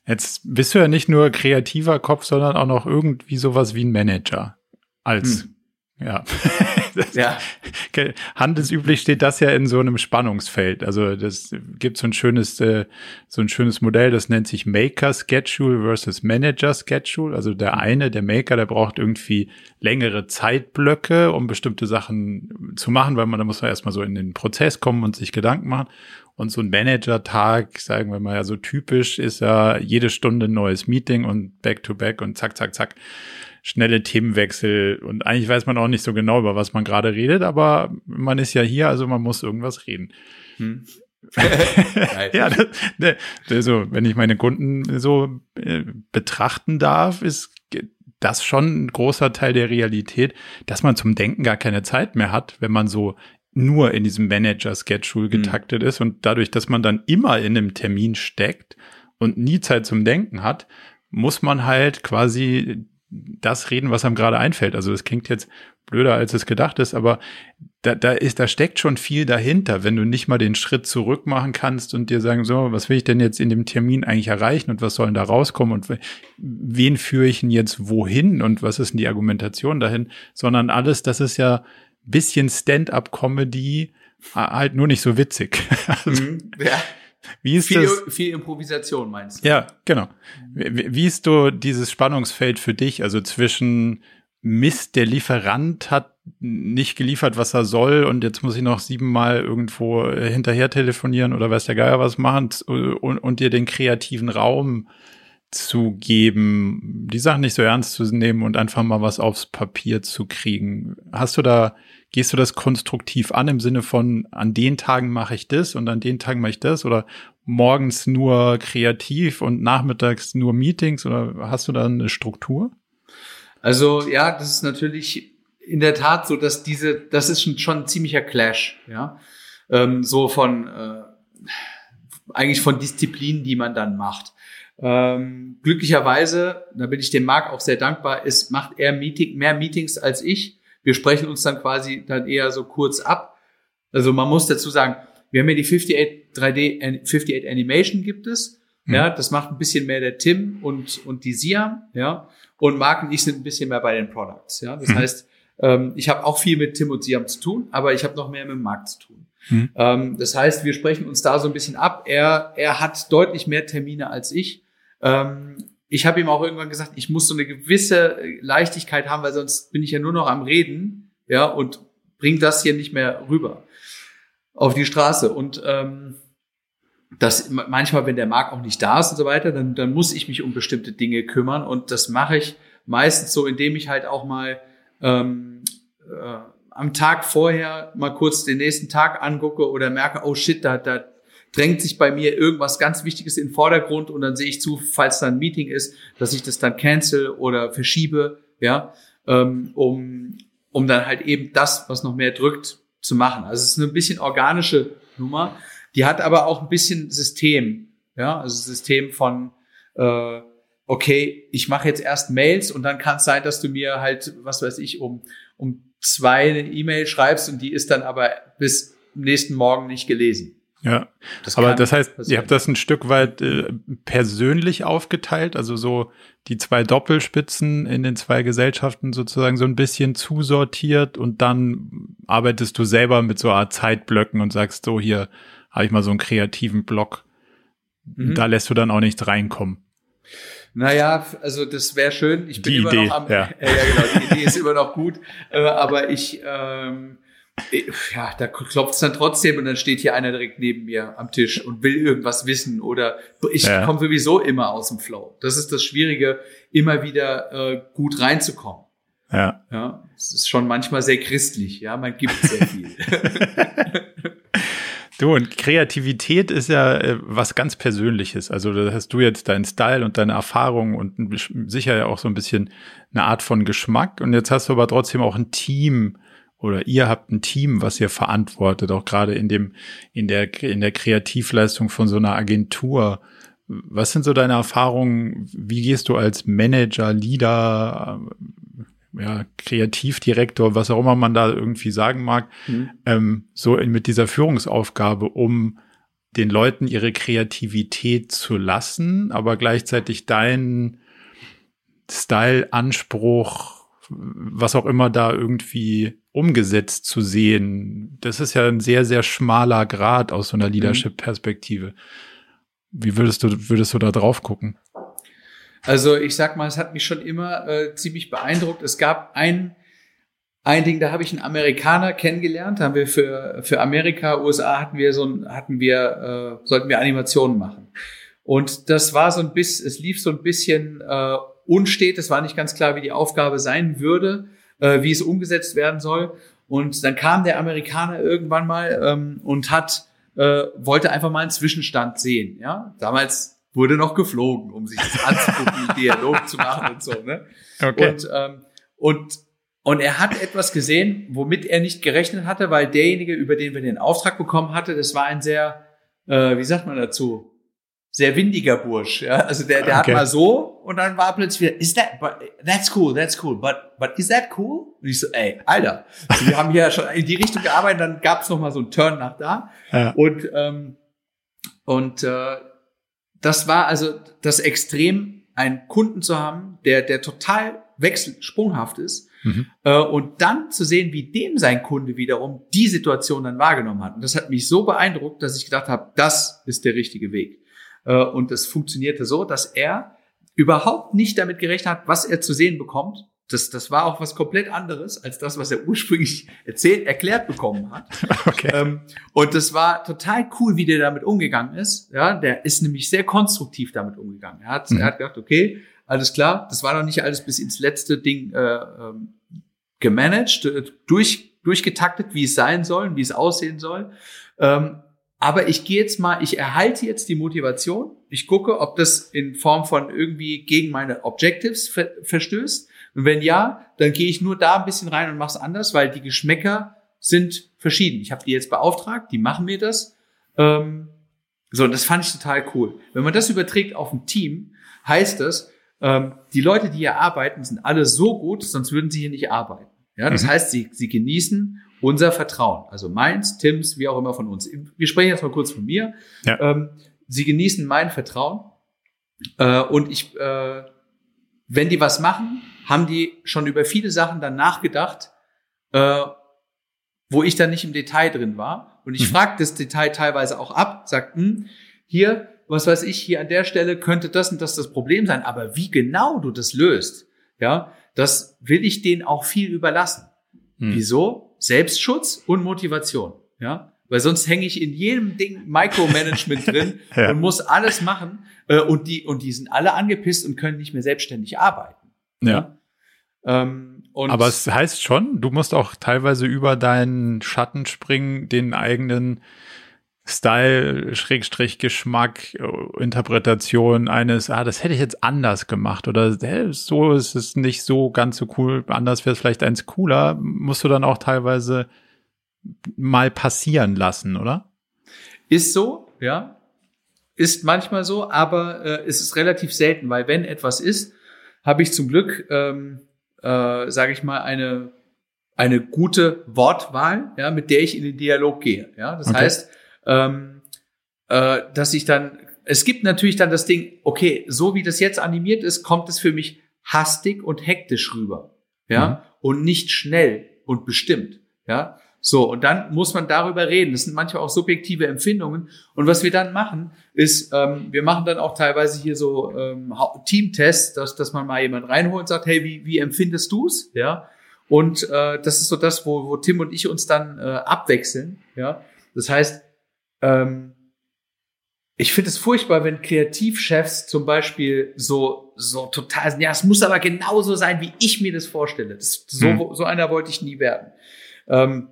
Jetzt bist du ja nicht nur kreativer Kopf, sondern auch noch irgendwie sowas wie ein Manager. Als, hm. Ja. [LAUGHS] ja. Handelsüblich steht das ja in so einem Spannungsfeld. Also das gibt so ein schönes, äh, so ein schönes Modell, das nennt sich Maker Schedule versus Manager Schedule. Also der eine, der Maker, der braucht irgendwie längere Zeitblöcke, um bestimmte Sachen zu machen, weil man, da muss man erstmal so in den Prozess kommen und sich Gedanken machen. Und so ein Manager-Tag, sagen wir mal ja so typisch, ist ja jede Stunde ein neues Meeting und back to back und zack, zack, zack schnelle Themenwechsel und eigentlich weiß man auch nicht so genau, über was man gerade redet, aber man ist ja hier, also man muss irgendwas reden. Hm. [LAUGHS] ja, das, ne, also, wenn ich meine Kunden so äh, betrachten darf, ist das schon ein großer Teil der Realität, dass man zum Denken gar keine Zeit mehr hat, wenn man so nur in diesem Manager-Schedule hm. getaktet mhm. ist und dadurch, dass man dann immer in einem Termin steckt und nie Zeit zum Denken hat, muss man halt quasi das reden, was einem gerade einfällt. Also das klingt jetzt blöder, als es gedacht ist, aber da, da ist, da steckt schon viel dahinter, wenn du nicht mal den Schritt zurück machen kannst und dir sagen, so, was will ich denn jetzt in dem Termin eigentlich erreichen und was soll denn da rauskommen und wen führe ich denn jetzt wohin und was ist denn die Argumentation dahin, sondern alles, das ist ja bisschen Stand-up-Comedy, halt nur nicht so witzig. [LAUGHS] also, mhm, ja. Wie ist viel, das? Viel Improvisation meinst du? Ja, genau. Wie, wie ist du dieses Spannungsfeld für dich? Also zwischen Mist, der Lieferant hat nicht geliefert, was er soll und jetzt muss ich noch siebenmal irgendwo äh, hinterher telefonieren oder weiß der Geier was machen und, und dir den kreativen Raum zu geben, die Sachen nicht so ernst zu nehmen und einfach mal was aufs Papier zu kriegen. Hast du da Gehst du das konstruktiv an im Sinne von, an den Tagen mache ich das und an den Tagen mache ich das oder morgens nur kreativ und nachmittags nur Meetings oder hast du da eine Struktur? Also ja, das ist natürlich in der Tat so, dass diese, das ist schon, schon ein ziemlicher Clash, ja, ähm, so von äh, eigentlich von Disziplinen, die man dann macht. Ähm, glücklicherweise, da bin ich dem Marc auch sehr dankbar, ist macht er Meeting, mehr Meetings als ich wir sprechen uns dann quasi dann eher so kurz ab. Also man muss dazu sagen, wir haben ja die 58 3D, 58 Animation gibt es. Mhm. Ja, das macht ein bisschen mehr der Tim und, und die Siam, ja. Und Marc und ich sind ein bisschen mehr bei den Products, ja. Das mhm. heißt, ähm, ich habe auch viel mit Tim und Siam zu tun, aber ich habe noch mehr mit Marc zu tun. Mhm. Ähm, das heißt, wir sprechen uns da so ein bisschen ab. Er, er hat deutlich mehr Termine als ich. Ähm, ich habe ihm auch irgendwann gesagt, ich muss so eine gewisse Leichtigkeit haben, weil sonst bin ich ja nur noch am Reden, ja, und bring das hier nicht mehr rüber auf die Straße. Und ähm, das manchmal, wenn der Markt auch nicht da ist und so weiter, dann, dann muss ich mich um bestimmte Dinge kümmern. Und das mache ich meistens so, indem ich halt auch mal ähm, äh, am Tag vorher mal kurz den nächsten Tag angucke oder merke, oh shit, da, da drängt sich bei mir irgendwas ganz Wichtiges in den Vordergrund und dann sehe ich zu, falls da ein Meeting ist, dass ich das dann cancel oder verschiebe, ja, ähm, um, um dann halt eben das, was noch mehr drückt, zu machen. Also es ist eine bisschen organische Nummer, die hat aber auch ein bisschen System, ja, also System von äh, okay, ich mache jetzt erst Mails und dann kann es sein, dass du mir halt, was weiß ich, um, um zwei eine E-Mail schreibst und die ist dann aber bis nächsten Morgen nicht gelesen. Ja, das aber das heißt, passieren. ihr habt das ein Stück weit äh, persönlich aufgeteilt, also so die zwei Doppelspitzen in den zwei Gesellschaften sozusagen so ein bisschen zusortiert und dann arbeitest du selber mit so einer Art Zeitblöcken und sagst so, hier habe ich mal so einen kreativen Block. Mhm. Da lässt du dann auch nichts reinkommen. Naja, also das wäre schön. Ich bin die immer Idee, noch am, ja. [LAUGHS] Äh, ja genau, die Idee ist immer noch gut, äh, aber ich ähm, ja, da klopft es dann trotzdem und dann steht hier einer direkt neben mir am Tisch und will irgendwas wissen oder ich ja. komme sowieso immer aus dem Flow. Das ist das Schwierige, immer wieder äh, gut reinzukommen. Ja. Ja, es ist schon manchmal sehr christlich, ja, man gibt sehr viel. [LAUGHS] Du, und Kreativität ist ja äh, was ganz Persönliches. Also da hast du jetzt deinen Style und deine Erfahrung und sicher ja auch so ein bisschen eine Art von Geschmack. Und jetzt hast du aber trotzdem auch ein Team, oder ihr habt ein Team, was ihr verantwortet, auch gerade in dem, in der, in der Kreativleistung von so einer Agentur. Was sind so deine Erfahrungen? Wie gehst du als Manager, Leader, ja, Kreativdirektor, was auch immer man da irgendwie sagen mag, mhm. ähm, so mit dieser Führungsaufgabe, um den Leuten ihre Kreativität zu lassen, aber gleichzeitig deinen Style, Anspruch, was auch immer da irgendwie umgesetzt zu sehen. Das ist ja ein sehr, sehr schmaler Grad aus so einer mhm. Leadership-Perspektive. Wie würdest du, würdest du da drauf gucken? Also ich sag mal, es hat mich schon immer äh, ziemlich beeindruckt. Es gab ein, ein Ding, da habe ich einen Amerikaner kennengelernt. Da haben wir für, für Amerika, USA hatten wir so ein, hatten wir, äh, sollten wir Animationen machen. Und das war so ein bisschen, es lief so ein bisschen äh, unstet. Es war nicht ganz klar, wie die Aufgabe sein würde äh, wie es umgesetzt werden soll. Und dann kam der Amerikaner irgendwann mal ähm, und hat äh, wollte einfach mal einen Zwischenstand sehen. Ja, damals wurde noch geflogen, um sich das anzugucken, [LAUGHS] Dialog zu machen und so. Ne? Okay. Und ähm, und und er hat etwas gesehen, womit er nicht gerechnet hatte, weil derjenige, über den wir den Auftrag bekommen hatte, das war ein sehr, äh, wie sagt man dazu, sehr windiger Bursch. Ja? Also der, der okay. hat mal so und dann war plötzlich wieder, is that, but, that's cool, that's cool, but, but is that cool? Und ich so, ey, Alter, also wir haben hier schon in die Richtung gearbeitet, dann gab es noch mal so einen Turn nach da. Ja. Und, ähm, und äh, das war also das Extrem, einen Kunden zu haben, der, der total wechselsprunghaft ist. Mhm. Äh, und dann zu sehen, wie dem sein Kunde wiederum die Situation dann wahrgenommen hat. Und das hat mich so beeindruckt, dass ich gedacht habe, das ist der richtige Weg. Äh, und das funktionierte so, dass er überhaupt nicht damit gerechnet hat, was er zu sehen bekommt. Das, das war auch was komplett anderes als das, was er ursprünglich erzählt, erklärt bekommen hat. [LAUGHS] Okay. Ähm, und das war total cool, wie der damit umgegangen ist. Ja, der ist nämlich sehr konstruktiv damit umgegangen. Er hat, mhm. er hat gedacht, okay, alles klar, das war noch nicht alles bis ins letzte Ding äh, ähm, gemanagt, durch, durchgetaktet, wie es sein soll, wie es aussehen soll. Ähm, aber ich gehe jetzt mal, ich erhalte jetzt die Motivation. Ich gucke, ob das in Form von irgendwie gegen meine Objectives ver verstößt. Und wenn ja, dann gehe ich nur da ein bisschen rein und mache es anders, weil die Geschmäcker sind verschieden. Ich habe die jetzt beauftragt, die machen mir das. Ähm, so, und das fand ich total cool. Wenn man das überträgt auf ein Team, heißt das, ähm, die Leute, die hier arbeiten, sind alle so gut, sonst würden sie hier nicht arbeiten. Ja, das mhm. heißt, sie, sie genießen unser Vertrauen. Also meins, Tims, wie auch immer von uns. Wir sprechen jetzt mal kurz von mir. Ja. Ähm, sie genießen mein Vertrauen. Äh, und ich, äh, wenn die was machen, haben die schon über viele Sachen dann nachgedacht, äh, wo ich dann nicht im Detail drin war. Und ich mhm. frage das Detail teilweise auch ab, sagt, hm, hier, was weiß ich, hier an der Stelle könnte das und das das Problem sein. Aber wie genau du das löst, ja, das will ich denen auch viel überlassen. Mhm. Wieso? Selbstschutz und Motivation. Ja, weil sonst hänge ich in jedem Ding Micromanagement [LAUGHS] drin ja. und muss alles machen äh, und die und die sind alle angepisst und können nicht mehr selbstständig arbeiten. Ja. ja? Ähm, Aber es heißt schon, du musst auch teilweise über deinen Schatten springen, den eigenen Style, Schrägstrich, Geschmack, Interpretation eines, ah, das hätte ich jetzt anders gemacht oder hey, so ist es nicht so ganz so cool, anders wäre es vielleicht eins cooler, musst du dann auch teilweise mal passieren lassen, oder? Ist so, ja. Ist manchmal so, aber äh, ist es relativ selten, weil wenn etwas ist, habe ich zum Glück, ähm, äh, sage ich mal, eine eine gute Wortwahl, ja, mit der ich in den Dialog gehe. Ja, das okay. heißt, ähm, äh, dass ich dann, es gibt natürlich dann das Ding, okay, so wie das jetzt animiert ist, kommt es für mich hastig und hektisch rüber, ja, mhm. und nicht schnell und bestimmt, ja. So, und dann muss man darüber reden. Das sind manchmal auch subjektive Empfindungen. Und was wir dann machen, ist, ähm, wir machen dann auch teilweise hier so ähm, Teamtests, dass, dass man mal jemand reinholt und sagt, hey, wie, wie empfindest du's? Ja. Und äh, das ist so das, wo, wo Tim und ich uns dann äh, abwechseln. Ja. Das heißt, ähm, ich finde es furchtbar, wenn Kreativchefs zum Beispiel so, so total sind. Ja, es muss aber genauso sein, wie ich mir das vorstelle. Das, so, hm. so einer wollte ich nie werden. Ähm,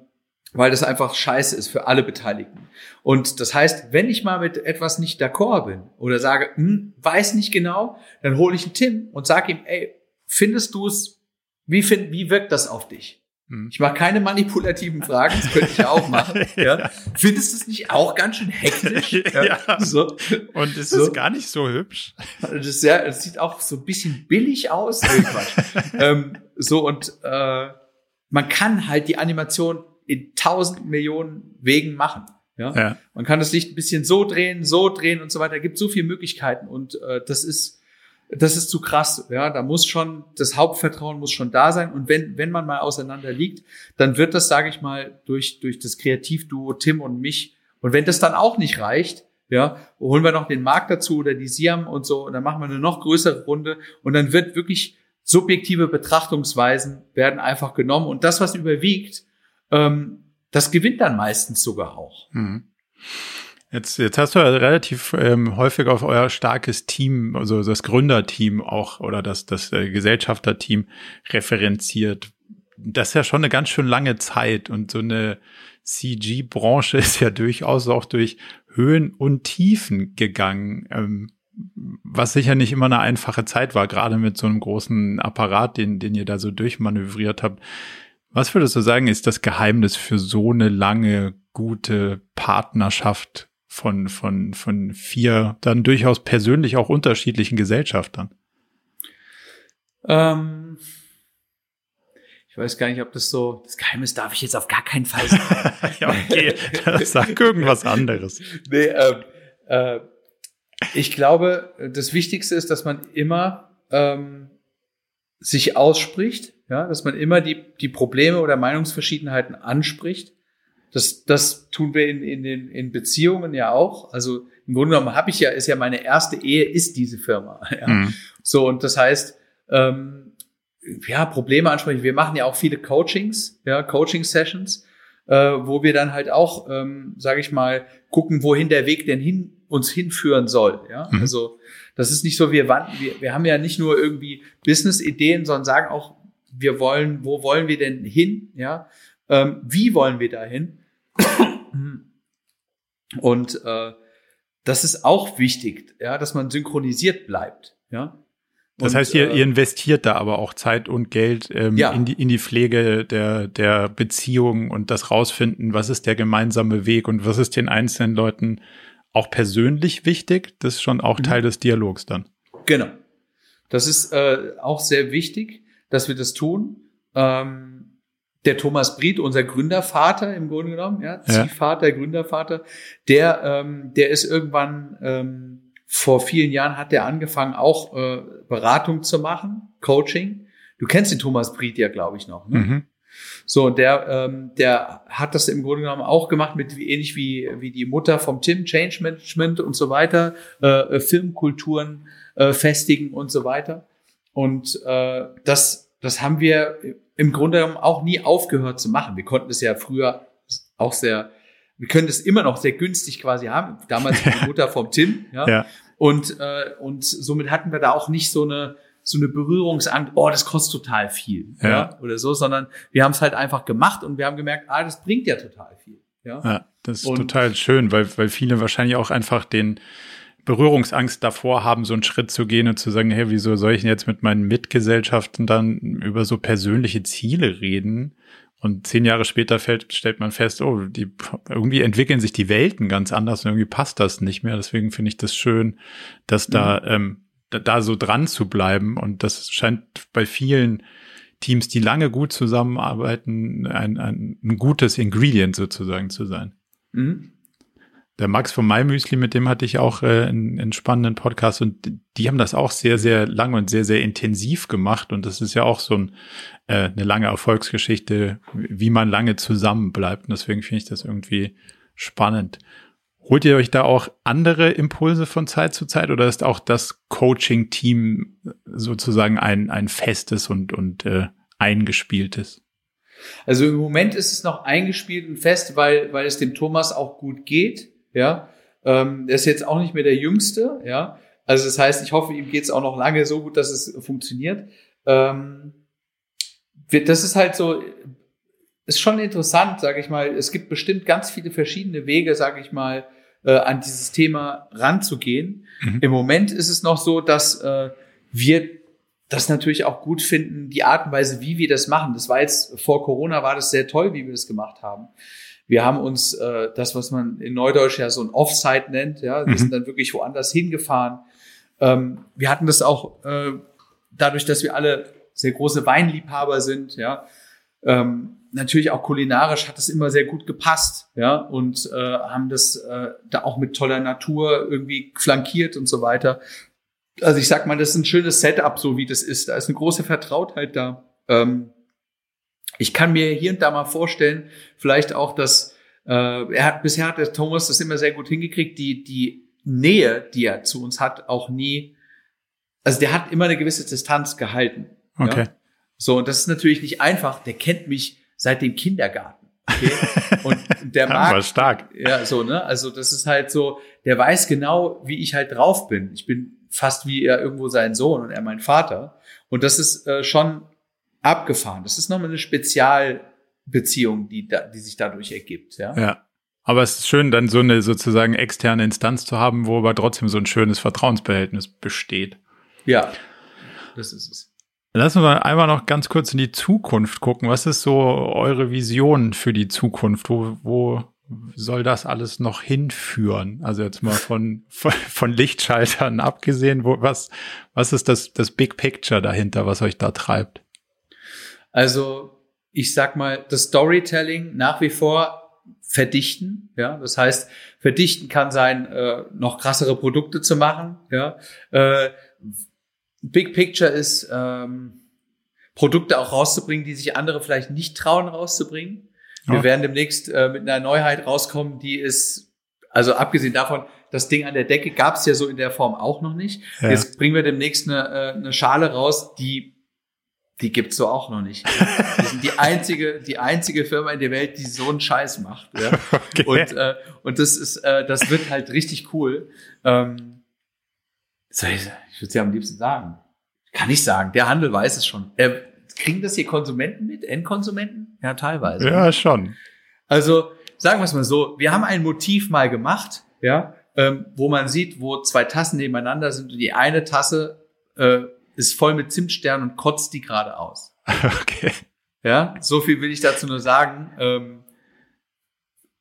weil das einfach scheiße ist für alle Beteiligten. Und das heißt, wenn ich mal mit etwas nicht d'accord bin oder sage, hm, weiß nicht genau, dann hole ich einen Tim und sage ihm, ey, findest du es, wie, find, wie wirkt das auf dich? Hm. Ich mache keine manipulativen Fragen, das könnte ich auch machen. [LAUGHS] ja. Findest du es nicht auch ganz schön hektisch? [LAUGHS] Ja. ja. So. Und es so. ist gar nicht so hübsch. Das, ist sehr, das sieht auch so ein bisschen billig aus. [LAUGHS] ähm, so und äh, man kann halt die Animation in tausend Millionen Wegen machen. Ja? ja? Man kann das Licht ein bisschen so drehen, so drehen und so weiter. Es gibt so viele Möglichkeiten und äh, das ist das ist zu krass. Ja, da muss schon, das Hauptvertrauen muss schon da sein. Und wenn, wenn man mal auseinander liegt, dann wird das, sage ich mal, durch, durch das Kreativduo Tim und mich. Und wenn das dann auch nicht reicht, ja, holen wir noch den Markt dazu oder die Siam und so, und dann machen wir eine noch größere Runde und dann wird wirklich subjektive Betrachtungsweisen werden einfach genommen und das, was überwiegt, ähm, das gewinnt dann meistens sogar auch. Mhm. Jetzt, jetzt hast du ja relativ ähm, häufig auf euer starkes Team, also das Gründerteam auch oder das, das äh, Gesellschafterteam referenziert. Das ist ja schon eine ganz schön lange Zeit und so eine CG-Branche [LAUGHS] ist ja durchaus auch durch Höhen und Tiefen gegangen, ähm, was sicher nicht immer eine einfache Zeit war, gerade mit so einem großen Apparat, den, den ihr da so durchmanövriert habt. Was würdest du sagen, ist das Geheimnis für so eine lange, gute Partnerschaft von, von, von vier dann durchaus persönlich auch unterschiedlichen Gesellschaftern? Ähm, ich weiß gar nicht, ob das so, das Geheimnis darf ich jetzt auf gar keinen Fall sagen. [LAUGHS] ja, okay, sag irgendwas anderes. [LAUGHS] Nee, ähm, äh, ich glaube, das Wichtigste ist, dass man immer ähm, sich ausspricht, ja, dass man immer die, die Probleme oder Meinungsverschiedenheiten anspricht. Das, das tun wir in, in, den, in Beziehungen ja auch. Also im Grunde genommen habe ich ja, ist ja meine erste Ehe, ist diese Firma. [LAUGHS] Ja. Mhm. So, und das heißt, ähm, ja, Probleme ansprechen. Wir machen ja auch viele Coachings, ja, Coaching-Sessions, äh, wo wir dann halt auch, ähm, sage ich mal, gucken, wohin der Weg denn hin uns hinführen soll. Ja, mhm. also das ist nicht so, wir, wir, wir haben ja nicht nur irgendwie Business-Ideen, sondern sagen auch, wir wollen, wo wollen wir denn hin? Ja, ähm, wie wollen wir dahin? [COUGHS] Und äh, das ist auch wichtig, ja, dass man synchronisiert bleibt. Ja, das heißt, ihr, äh, ihr investiert da aber auch Zeit und Geld ähm, ja. in, die, in die Pflege der, der Beziehung und das rausfinden, was ist der gemeinsame Weg und was ist den einzelnen Leuten auch persönlich wichtig. Das ist schon auch mhm. Teil des Dialogs dann. Genau. Das ist äh, auch sehr wichtig, dass wir das tun. Ähm, der Thomas Bried, unser Gründervater im Grunde genommen, ja, Ziehvater, ja. Gründervater, der, ähm, der ist irgendwann ähm, vor vielen Jahren hat er angefangen, auch äh, Beratung zu machen, Coaching. Du kennst den Thomas Bried ja, glaube ich, noch. Ne? Mhm. So, und der, ähm, der hat das im Grunde genommen auch gemacht, mit ähnlich wie, wie die Mutter vom Tim, Change Management und so weiter, äh, äh Filmkulturen äh, festigen und so weiter. Und äh, das, das haben wir im Grunde genommen auch nie aufgehört zu machen. Wir konnten es ja früher auch sehr wir können das immer noch sehr günstig quasi haben. Damals die [LAUGHS] Mutter vom Tim, ja. ja. Und, äh, und somit hatten wir da auch nicht so eine, so eine Berührungsangst, oh, das kostet total viel, ja, ja oder so, sondern wir haben es halt einfach gemacht und wir haben gemerkt, ah, das bringt ja total viel. Ja, ja das ist und, total schön, weil, weil viele wahrscheinlich auch einfach den, Berührungsangst davor haben, so einen Schritt zu gehen und zu sagen, hey, wieso soll ich denn jetzt mit meinen Mitgesellschaften dann über so persönliche Ziele reden? Und zehn Jahre später fällt, stellt man fest, oh, die, irgendwie entwickeln sich die Welten ganz anders und irgendwie passt das nicht mehr. Deswegen finde ich das schön, dass da, mhm. ähm, da, da so dran zu bleiben. Und das scheint bei vielen Teams, die lange gut zusammenarbeiten, ein, ein, ein gutes Ingredient sozusagen zu sein. Mhm der Max von MyMüsli, mit dem hatte ich auch äh, einen, einen spannenden Podcast und die haben das auch sehr, sehr lang und sehr, sehr intensiv gemacht und das ist ja auch so ein, äh, eine lange Erfolgsgeschichte, wie man lange zusammen bleibt und deswegen finde ich das irgendwie spannend. Holt ihr euch da auch andere Impulse von Zeit zu Zeit oder ist auch das Coaching-Team sozusagen ein, ein festes und, und äh, eingespieltes? Also im Moment ist es noch eingespielt und fest, weil, weil es dem Thomas auch gut geht ja. Ähm, der ist jetzt auch nicht mehr der Jüngste, ja. Also das heißt, ich hoffe, ihm geht es auch noch lange so gut, dass es funktioniert. Ähm, das ist halt so, ist schon interessant, sage ich mal. Es gibt bestimmt ganz viele verschiedene Wege, sage ich mal, äh, an dieses Thema ranzugehen. Mhm. Im Moment ist es noch so, dass äh, wir das natürlich auch gut finden, die Art und Weise, wie wir das machen. Das war jetzt vor Corona war das sehr toll, wie wir das gemacht haben. Wir haben uns äh, das, was man in Neudeutsch ja so ein Offsite nennt, ja, wir mhm. sind dann wirklich woanders hingefahren. Ähm, wir hatten das auch äh, dadurch, dass wir alle sehr große Weinliebhaber sind, ja, ähm, natürlich auch kulinarisch hat das immer sehr gut gepasst, ja, und äh, haben das äh, da auch mit toller Natur irgendwie flankiert und so weiter. Also ich sag mal, das ist ein schönes Setup, so wie das ist. Da ist eine große Vertrautheit da. Ähm, ich kann mir hier und da mal vorstellen, vielleicht auch, dass äh, er hat bisher hat der Thomas das immer sehr gut hingekriegt, die die Nähe, die er zu uns hat, auch nie. Also der hat immer eine gewisse Distanz gehalten. Okay. Ja? So und das ist natürlich nicht einfach. Der kennt mich seit dem Kindergarten. Okay? [LAUGHS] Und der mag. War stark. Ja, so ne. Also das ist halt so. Der weiß genau, wie ich halt drauf bin. Ich bin fast wie er irgendwo sein Sohn und er mein Vater. Und das ist äh, schon abgefahren. Das ist nochmal eine Spezialbeziehung, die, da, die sich dadurch ergibt. Ja. ja. Aber es ist schön, dann so eine sozusagen externe Instanz zu haben, wo aber trotzdem so ein schönes Vertrauensverhältnis besteht. Ja, das ist es. Lassen wir einmal noch ganz kurz in die Zukunft gucken. Was ist so eure Vision für die Zukunft? Wo, wo, soll das alles noch hinführen? Also jetzt mal von, von, von Lichtschaltern abgesehen, wo, was, was ist das, das Big Picture dahinter, was euch da treibt? Also, ich sag mal, das Storytelling nach wie vor verdichten. Ja, das heißt, verdichten kann sein, äh, noch krassere Produkte zu machen. Ja, äh, Big Picture ist ähm, Produkte auch rauszubringen, die sich andere vielleicht nicht trauen rauszubringen. Wir ja. werden demnächst äh, mit einer Neuheit rauskommen, die ist, also abgesehen davon, das Ding an der Decke gab es ja so in der Form auch noch nicht. Ja. Jetzt bringen wir demnächst eine, äh, eine Schale raus, die die gibt's so auch noch nicht. Wir sind die einzige, die einzige Firma in der Welt, die so einen Scheiß macht. Ja? [LAUGHS] Okay. Und, äh, und das ist, äh, das wird halt richtig cool. Ähm, ich würde es ja am liebsten sagen. Kann ich sagen. Der Handel weiß es schon. Äh, kriegen das hier Konsumenten mit? Endkonsumenten? Ja, teilweise. Ja, schon. Also, sagen wir es mal so. Wir haben ein Motiv mal gemacht, ja, ähm, wo man sieht, wo zwei Tassen nebeneinander sind und die eine Tasse äh, ist voll mit Zimtsternen und kotzt die gerade aus. [LAUGHS] Okay. Ja, so viel will ich dazu nur sagen. Ähm,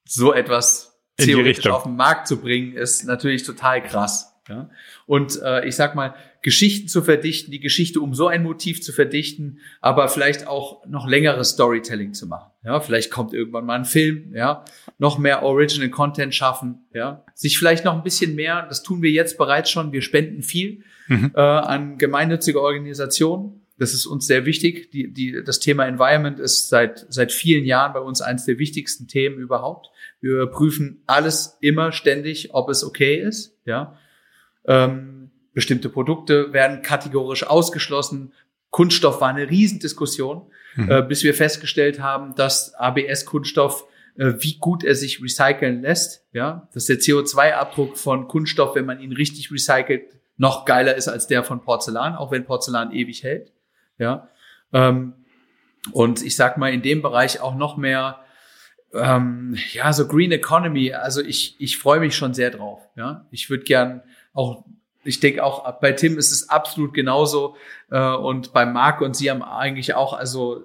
so etwas theoretisch auf den Markt zu bringen, ist natürlich total krass. Ja? Und äh, ich sag mal, Geschichten zu verdichten, die Geschichte um so ein Motiv zu verdichten, aber vielleicht auch noch längeres Storytelling zu machen. Ja, vielleicht kommt irgendwann mal ein Film, ja, noch mehr Original Content schaffen, ja, sich vielleicht noch ein bisschen mehr, das tun wir jetzt bereits schon, wir spenden viel mhm. äh, an gemeinnützige Organisationen. Das ist uns sehr wichtig. Die, die, das Thema Environment ist seit, seit vielen Jahren bei uns eines der wichtigsten Themen überhaupt. Wir prüfen alles immer ständig, ob es okay ist. Ja. Ähm, bestimmte Produkte werden kategorisch ausgeschlossen. Kunststoff war eine Riesendiskussion, mhm. äh, bis wir festgestellt haben, dass ABS-Kunststoff, äh, wie gut er sich recyceln lässt, ja, dass der CO2-Abdruck von Kunststoff, wenn man ihn richtig recycelt, noch geiler ist als der von Porzellan, auch wenn Porzellan ewig hält. Ja. Ähm, und ich sag mal, in dem Bereich auch noch mehr, ähm, ja, so Green Economy. Also ich, ich freue mich schon sehr drauf. Ja. Ich würde gern auch, ich denke auch bei Tim ist es absolut genauso. Äh, und bei Marc und Sie haben eigentlich auch, also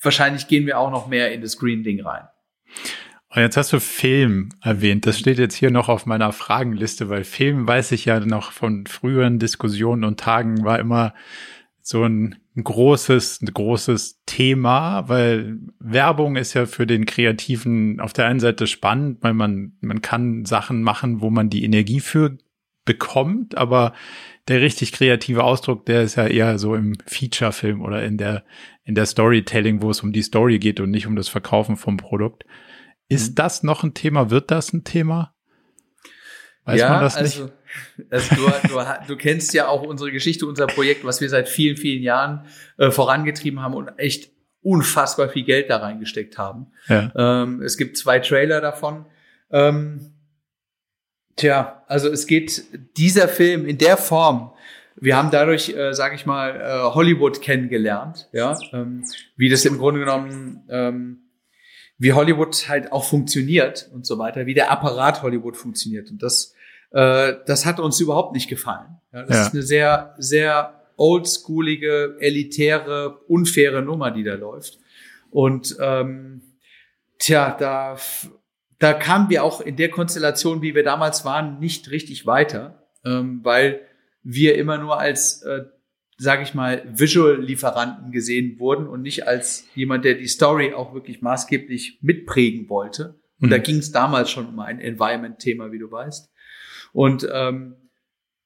wahrscheinlich gehen wir auch noch mehr in das Green-Ding rein. Und jetzt hast du Film erwähnt. Das steht jetzt hier noch auf meiner Fragenliste, weil Film weiß ich ja noch von früheren Diskussionen und Tagen war immer so ein großes, ein großes Thema, weil Werbung ist ja für den Kreativen auf der einen Seite spannend, weil man, man kann Sachen machen, wo man die Energie für bekommt, aber der richtig kreative Ausdruck, der ist ja eher so im Feature-Film oder in der, in der Storytelling, wo es um die Story geht und nicht um das Verkaufen vom Produkt. Ist mhm. das noch ein Thema? Wird das ein Thema? Weiß ja, man das nicht? Also, also du, du, du, kennst ja auch unsere Geschichte, unser Projekt, was wir seit vielen, vielen Jahren äh, vorangetrieben haben und echt unfassbar viel Geld da reingesteckt haben. Ja. Ähm, es gibt zwei Trailer davon. Ähm, tja, also es geht dieser Film in der Form. Wir haben dadurch, äh, sage ich mal, äh, Hollywood kennengelernt, ja, ähm, wie das im Grunde genommen ähm, wie Hollywood halt auch funktioniert und so weiter, wie der Apparat Hollywood funktioniert. Und das, äh, das hat uns überhaupt nicht gefallen. Ja, das ja. ist eine sehr, sehr oldschoolige, elitäre, unfaire Nummer, die da läuft. Und ähm, tja, da, da kamen wir auch in der Konstellation, wie wir damals waren, nicht richtig weiter, ähm, weil wir immer nur als äh, sage ich mal, Visual-Lieferanten gesehen wurden und nicht als jemand, der die Story auch wirklich maßgeblich mitprägen wollte. Und mhm. da ging es damals schon um ein Environment-Thema, wie du weißt. Und ähm,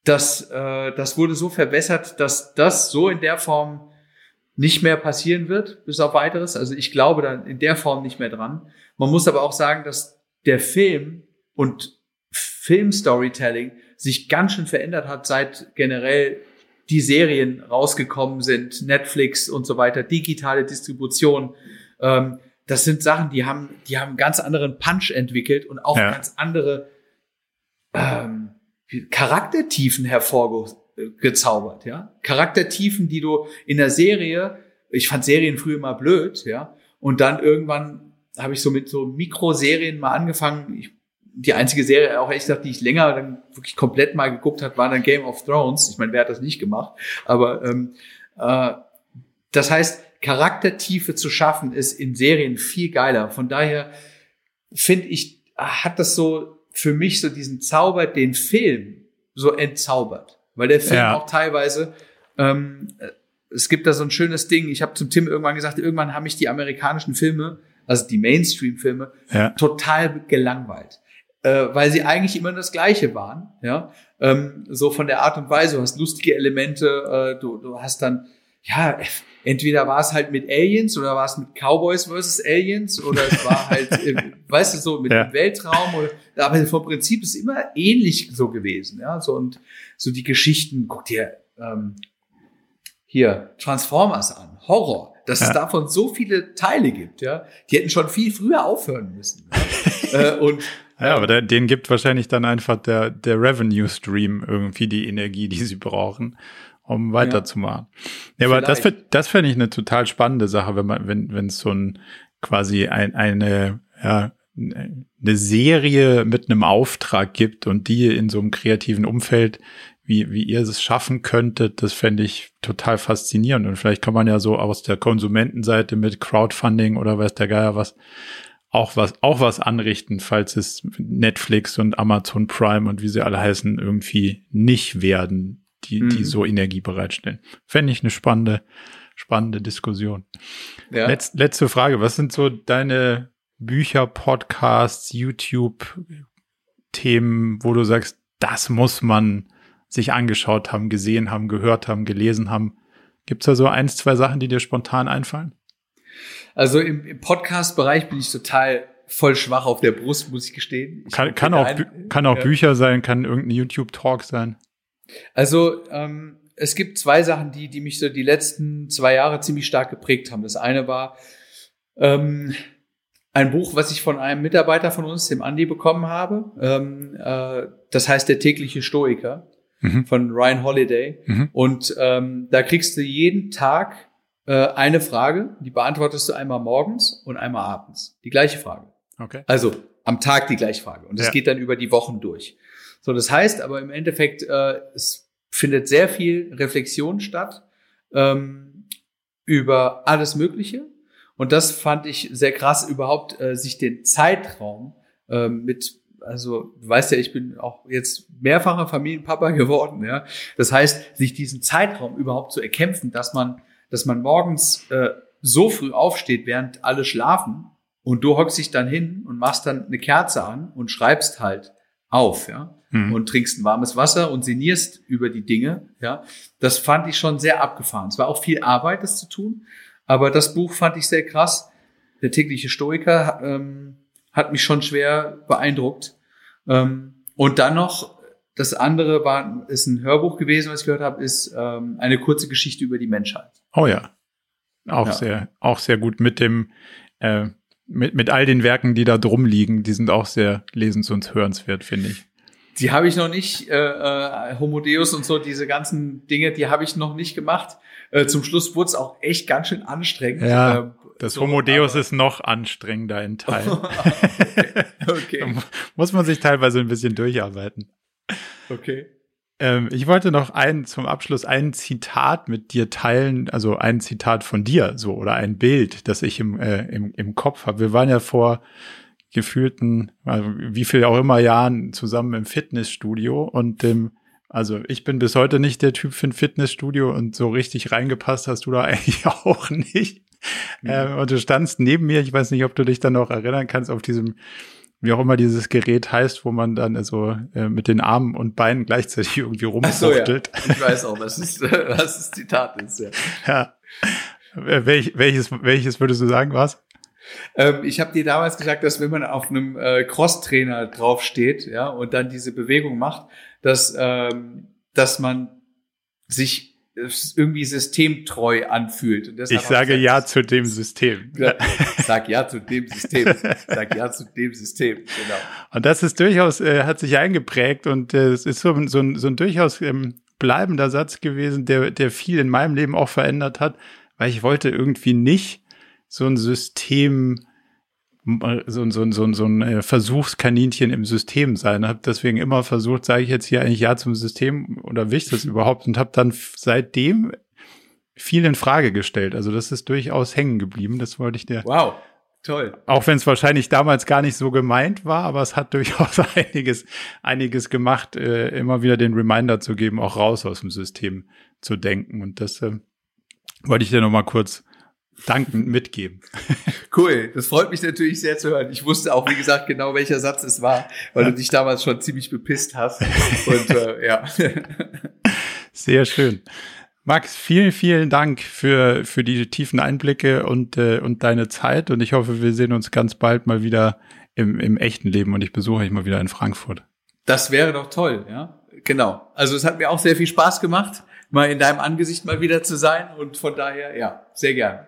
das, äh, das wurde so verbessert, dass das so in der Form nicht mehr passieren wird, bis auf weiteres. Also ich glaube dann in der Form nicht mehr dran. Man muss aber auch sagen, dass der Film und Film-Storytelling sich ganz schön verändert hat seit generell die Serien rausgekommen sind, Netflix und so weiter, digitale Distribution. Ähm, das sind Sachen, die haben, die haben ganz anderen Punch entwickelt und auch ja. ganz andere ähm, Charaktertiefen hervorgezaubert, ja. Charaktertiefen, die du in der Serie, ich fand Serien früher immer blöd, ja, und dann irgendwann habe ich so mit so Mikroserien mal angefangen. Ich die einzige Serie, auch ehrlich gesagt, die ich länger dann wirklich komplett mal geguckt hat, war dann Game of Thrones. Ich meine, wer hat das nicht gemacht? Aber ähm, äh, das heißt, Charaktertiefe zu schaffen, ist in Serien viel geiler. Von daher finde ich, hat das so für mich so diesen Zauber, den Film so entzaubert. Weil der Film ja. auch teilweise, ähm, es gibt da so ein schönes Ding, ich habe zum Tim irgendwann gesagt, irgendwann haben mich die amerikanischen Filme, also die Mainstream-Filme, ja. total gelangweilt. Äh, weil sie eigentlich immer das Gleiche waren, ja. Ähm, so von der Art und Weise, du hast lustige Elemente, äh, du, du hast dann, ja, entweder war es halt mit Aliens oder war es mit Cowboys versus Aliens oder es war halt, [LAUGHS] weißt du, so mit ja. dem Weltraum oder, aber vom Prinzip ist immer ähnlich so gewesen, ja, so und so die Geschichten, guck dir ähm, hier Transformers an, Horror, dass ja. es davon so viele Teile gibt, ja, die hätten schon viel früher aufhören müssen. Ja? [LAUGHS] äh, und ja, aber der, den gibt wahrscheinlich dann einfach der, der Revenue Stream irgendwie die Energie, die sie brauchen um weiterzumachen. Ja, ja aber das, das fände ich eine total spannende Sache, wenn man, wenn, wenn es so ein quasi ein, eine, ja, eine Serie mit einem Auftrag gibt und die in so einem kreativen Umfeld, wie, wie ihr es schaffen könntet, das fände ich total faszinierend. Und vielleicht kann man ja so aus der Konsumentenseite mit Crowdfunding oder weiß der Geier was, auch was, auch was anrichten, falls es Netflix und Amazon Prime und wie sie alle heißen, irgendwie nicht werden, die, mhm. die so Energie bereitstellen. Fände ich eine spannende, spannende Diskussion. Ja. Letz, letzte Frage. Was sind so deine Bücher, Podcasts, YouTube-Themen, wo du sagst, das muss man sich angeschaut haben, gesehen haben, gehört haben, gelesen haben? Gibt es da so eins, zwei Sachen, die dir spontan einfallen? Also im, im Podcast-Bereich bin ich total voll schwach auf der Brust, muss ich gestehen. Ich kann, kann auch, ein, kann auch ja. Bücher sein, kann irgendein YouTube-Talk sein. Also ähm, es gibt zwei Sachen, die, die mich so die letzten zwei Jahre ziemlich stark geprägt haben. Das eine war ähm, ein Buch, was ich von einem Mitarbeiter von uns, dem Andi, bekommen habe. Ähm, äh, das heißt Der tägliche Stoiker mhm. von Ryan Holiday. Mhm. Und ähm, da kriegst du jeden Tag äh, eine Frage, die beantwortest du einmal morgens und einmal abends. Die gleiche Frage. Okay. Also am Tag die gleiche Frage. Und das ja. geht dann über die Wochen durch. So, das heißt aber im Endeffekt, äh, es findet sehr viel Reflexion statt ähm, über alles Mögliche. Und das fand ich sehr krass, überhaupt äh, sich den Zeitraum äh, mit, also du weißt ja, ich bin auch jetzt mehrfacher Familienpapa [LAUGHS] geworden, ja. Das heißt, sich diesen Zeitraum überhaupt zu erkämpfen, dass man, dass man morgens äh, so früh aufsteht, während alle schlafen, und du hockst dich dann hin und machst dann eine Kerze an und schreibst halt auf, ja mhm. und trinkst ein warmes Wasser und sinnierst über die Dinge. Ja, das fand ich schon sehr abgefahren. Es war auch viel Arbeit, das zu tun, aber das Buch fand ich sehr krass. Der tägliche Stoiker ähm, hat mich schon schwer beeindruckt. Ähm, und dann noch das andere war ist ein Hörbuch gewesen, was ich gehört habe, ist ähm, eine kurze Geschichte über die Menschheit. Oh ja, auch ja. sehr, auch sehr gut mit dem äh, mit, mit all den Werken, die da drum liegen, die sind auch sehr lesens- und hörenswert, finde ich. Die habe ich noch nicht, äh, äh, Homo Deus und so, diese ganzen Dinge, die habe ich noch nicht gemacht. Äh, zum Schluss wurde es auch echt ganz schön anstrengend. Ja, äh, das so, Homo Deus ist noch anstrengender in Teilen. [LAUGHS] okay. okay. [LAUGHS] muss man sich teilweise ein bisschen durcharbeiten. Okay. Ähm, ich wollte noch ein, zum Abschluss ein Zitat mit dir teilen, also ein Zitat von dir, so, oder ein Bild, das ich im, äh, im, im Kopf habe. Wir waren ja vor gefühlten, also wie viel auch immer Jahren zusammen im Fitnessstudio und dem, also ich bin bis heute nicht der Typ für ein Fitnessstudio und so richtig reingepasst hast du da [LAUGHS] eigentlich auch nicht. Mhm. Ähm, und du standst neben mir, ich weiß nicht, ob du dich dann noch erinnern kannst, auf diesem, wie auch immer dieses Gerät heißt, wo man dann also äh, mit den Armen und Beinen gleichzeitig irgendwie rumfuchtelt. So, ja. Ich weiß auch, was ist, was das Zitat ist, ja. [LAUGHS] ja. Welch, welches, welches würdest du sagen, was? Ähm, ich habe dir damals gesagt, dass wenn man auf einem äh, Crosstrainer draufsteht, ja, und dann diese Bewegung macht, dass, ähm, dass man sich irgendwie systemtreu anfühlt. ich sage ja zu dem System. Sag ja zu dem System. Sag ja zu dem System. Genau. Und das ist durchaus, äh, hat sich eingeprägt und äh, es ist so, so, ein, so ein durchaus ähm, bleibender Satz gewesen, der, der viel in meinem Leben auch verändert hat, weil ich wollte irgendwie nicht so ein System, so, so, so, so ein äh, Versuchskaninchen im System sein. Habe deswegen immer versucht, sage ich jetzt hier eigentlich ja zum System oder will ich das [LAUGHS] überhaupt und habe dann seitdem viel in Frage gestellt. Also das ist durchaus hängen geblieben. Das wollte ich dir wow. toll. Auch wenn es wahrscheinlich damals gar nicht so gemeint war, aber es hat durchaus [LAUGHS] einiges, einiges gemacht, äh, immer wieder den Reminder zu geben, auch raus aus dem System zu denken. Und das äh, wollte ich dir nochmal kurz dankend mitgeben. [LAUGHS] Cool, das freut mich natürlich sehr zu hören. Ich wusste auch, wie gesagt, genau welcher Satz es war, weil du dich damals schon ziemlich bepisst hast. [LAUGHS] Und äh, ja. Sehr schön. Max, vielen, vielen Dank für, für die tiefen Einblicke und, äh, und deine Zeit. Und ich hoffe, wir sehen uns ganz bald mal wieder im, im echten Leben und ich besuche dich mal wieder in Frankfurt. Das wäre doch toll, ja. Genau. Also es hat mir auch sehr viel Spaß gemacht, mal in deinem Angesicht mal wieder zu sein. Und von daher, ja, sehr gern.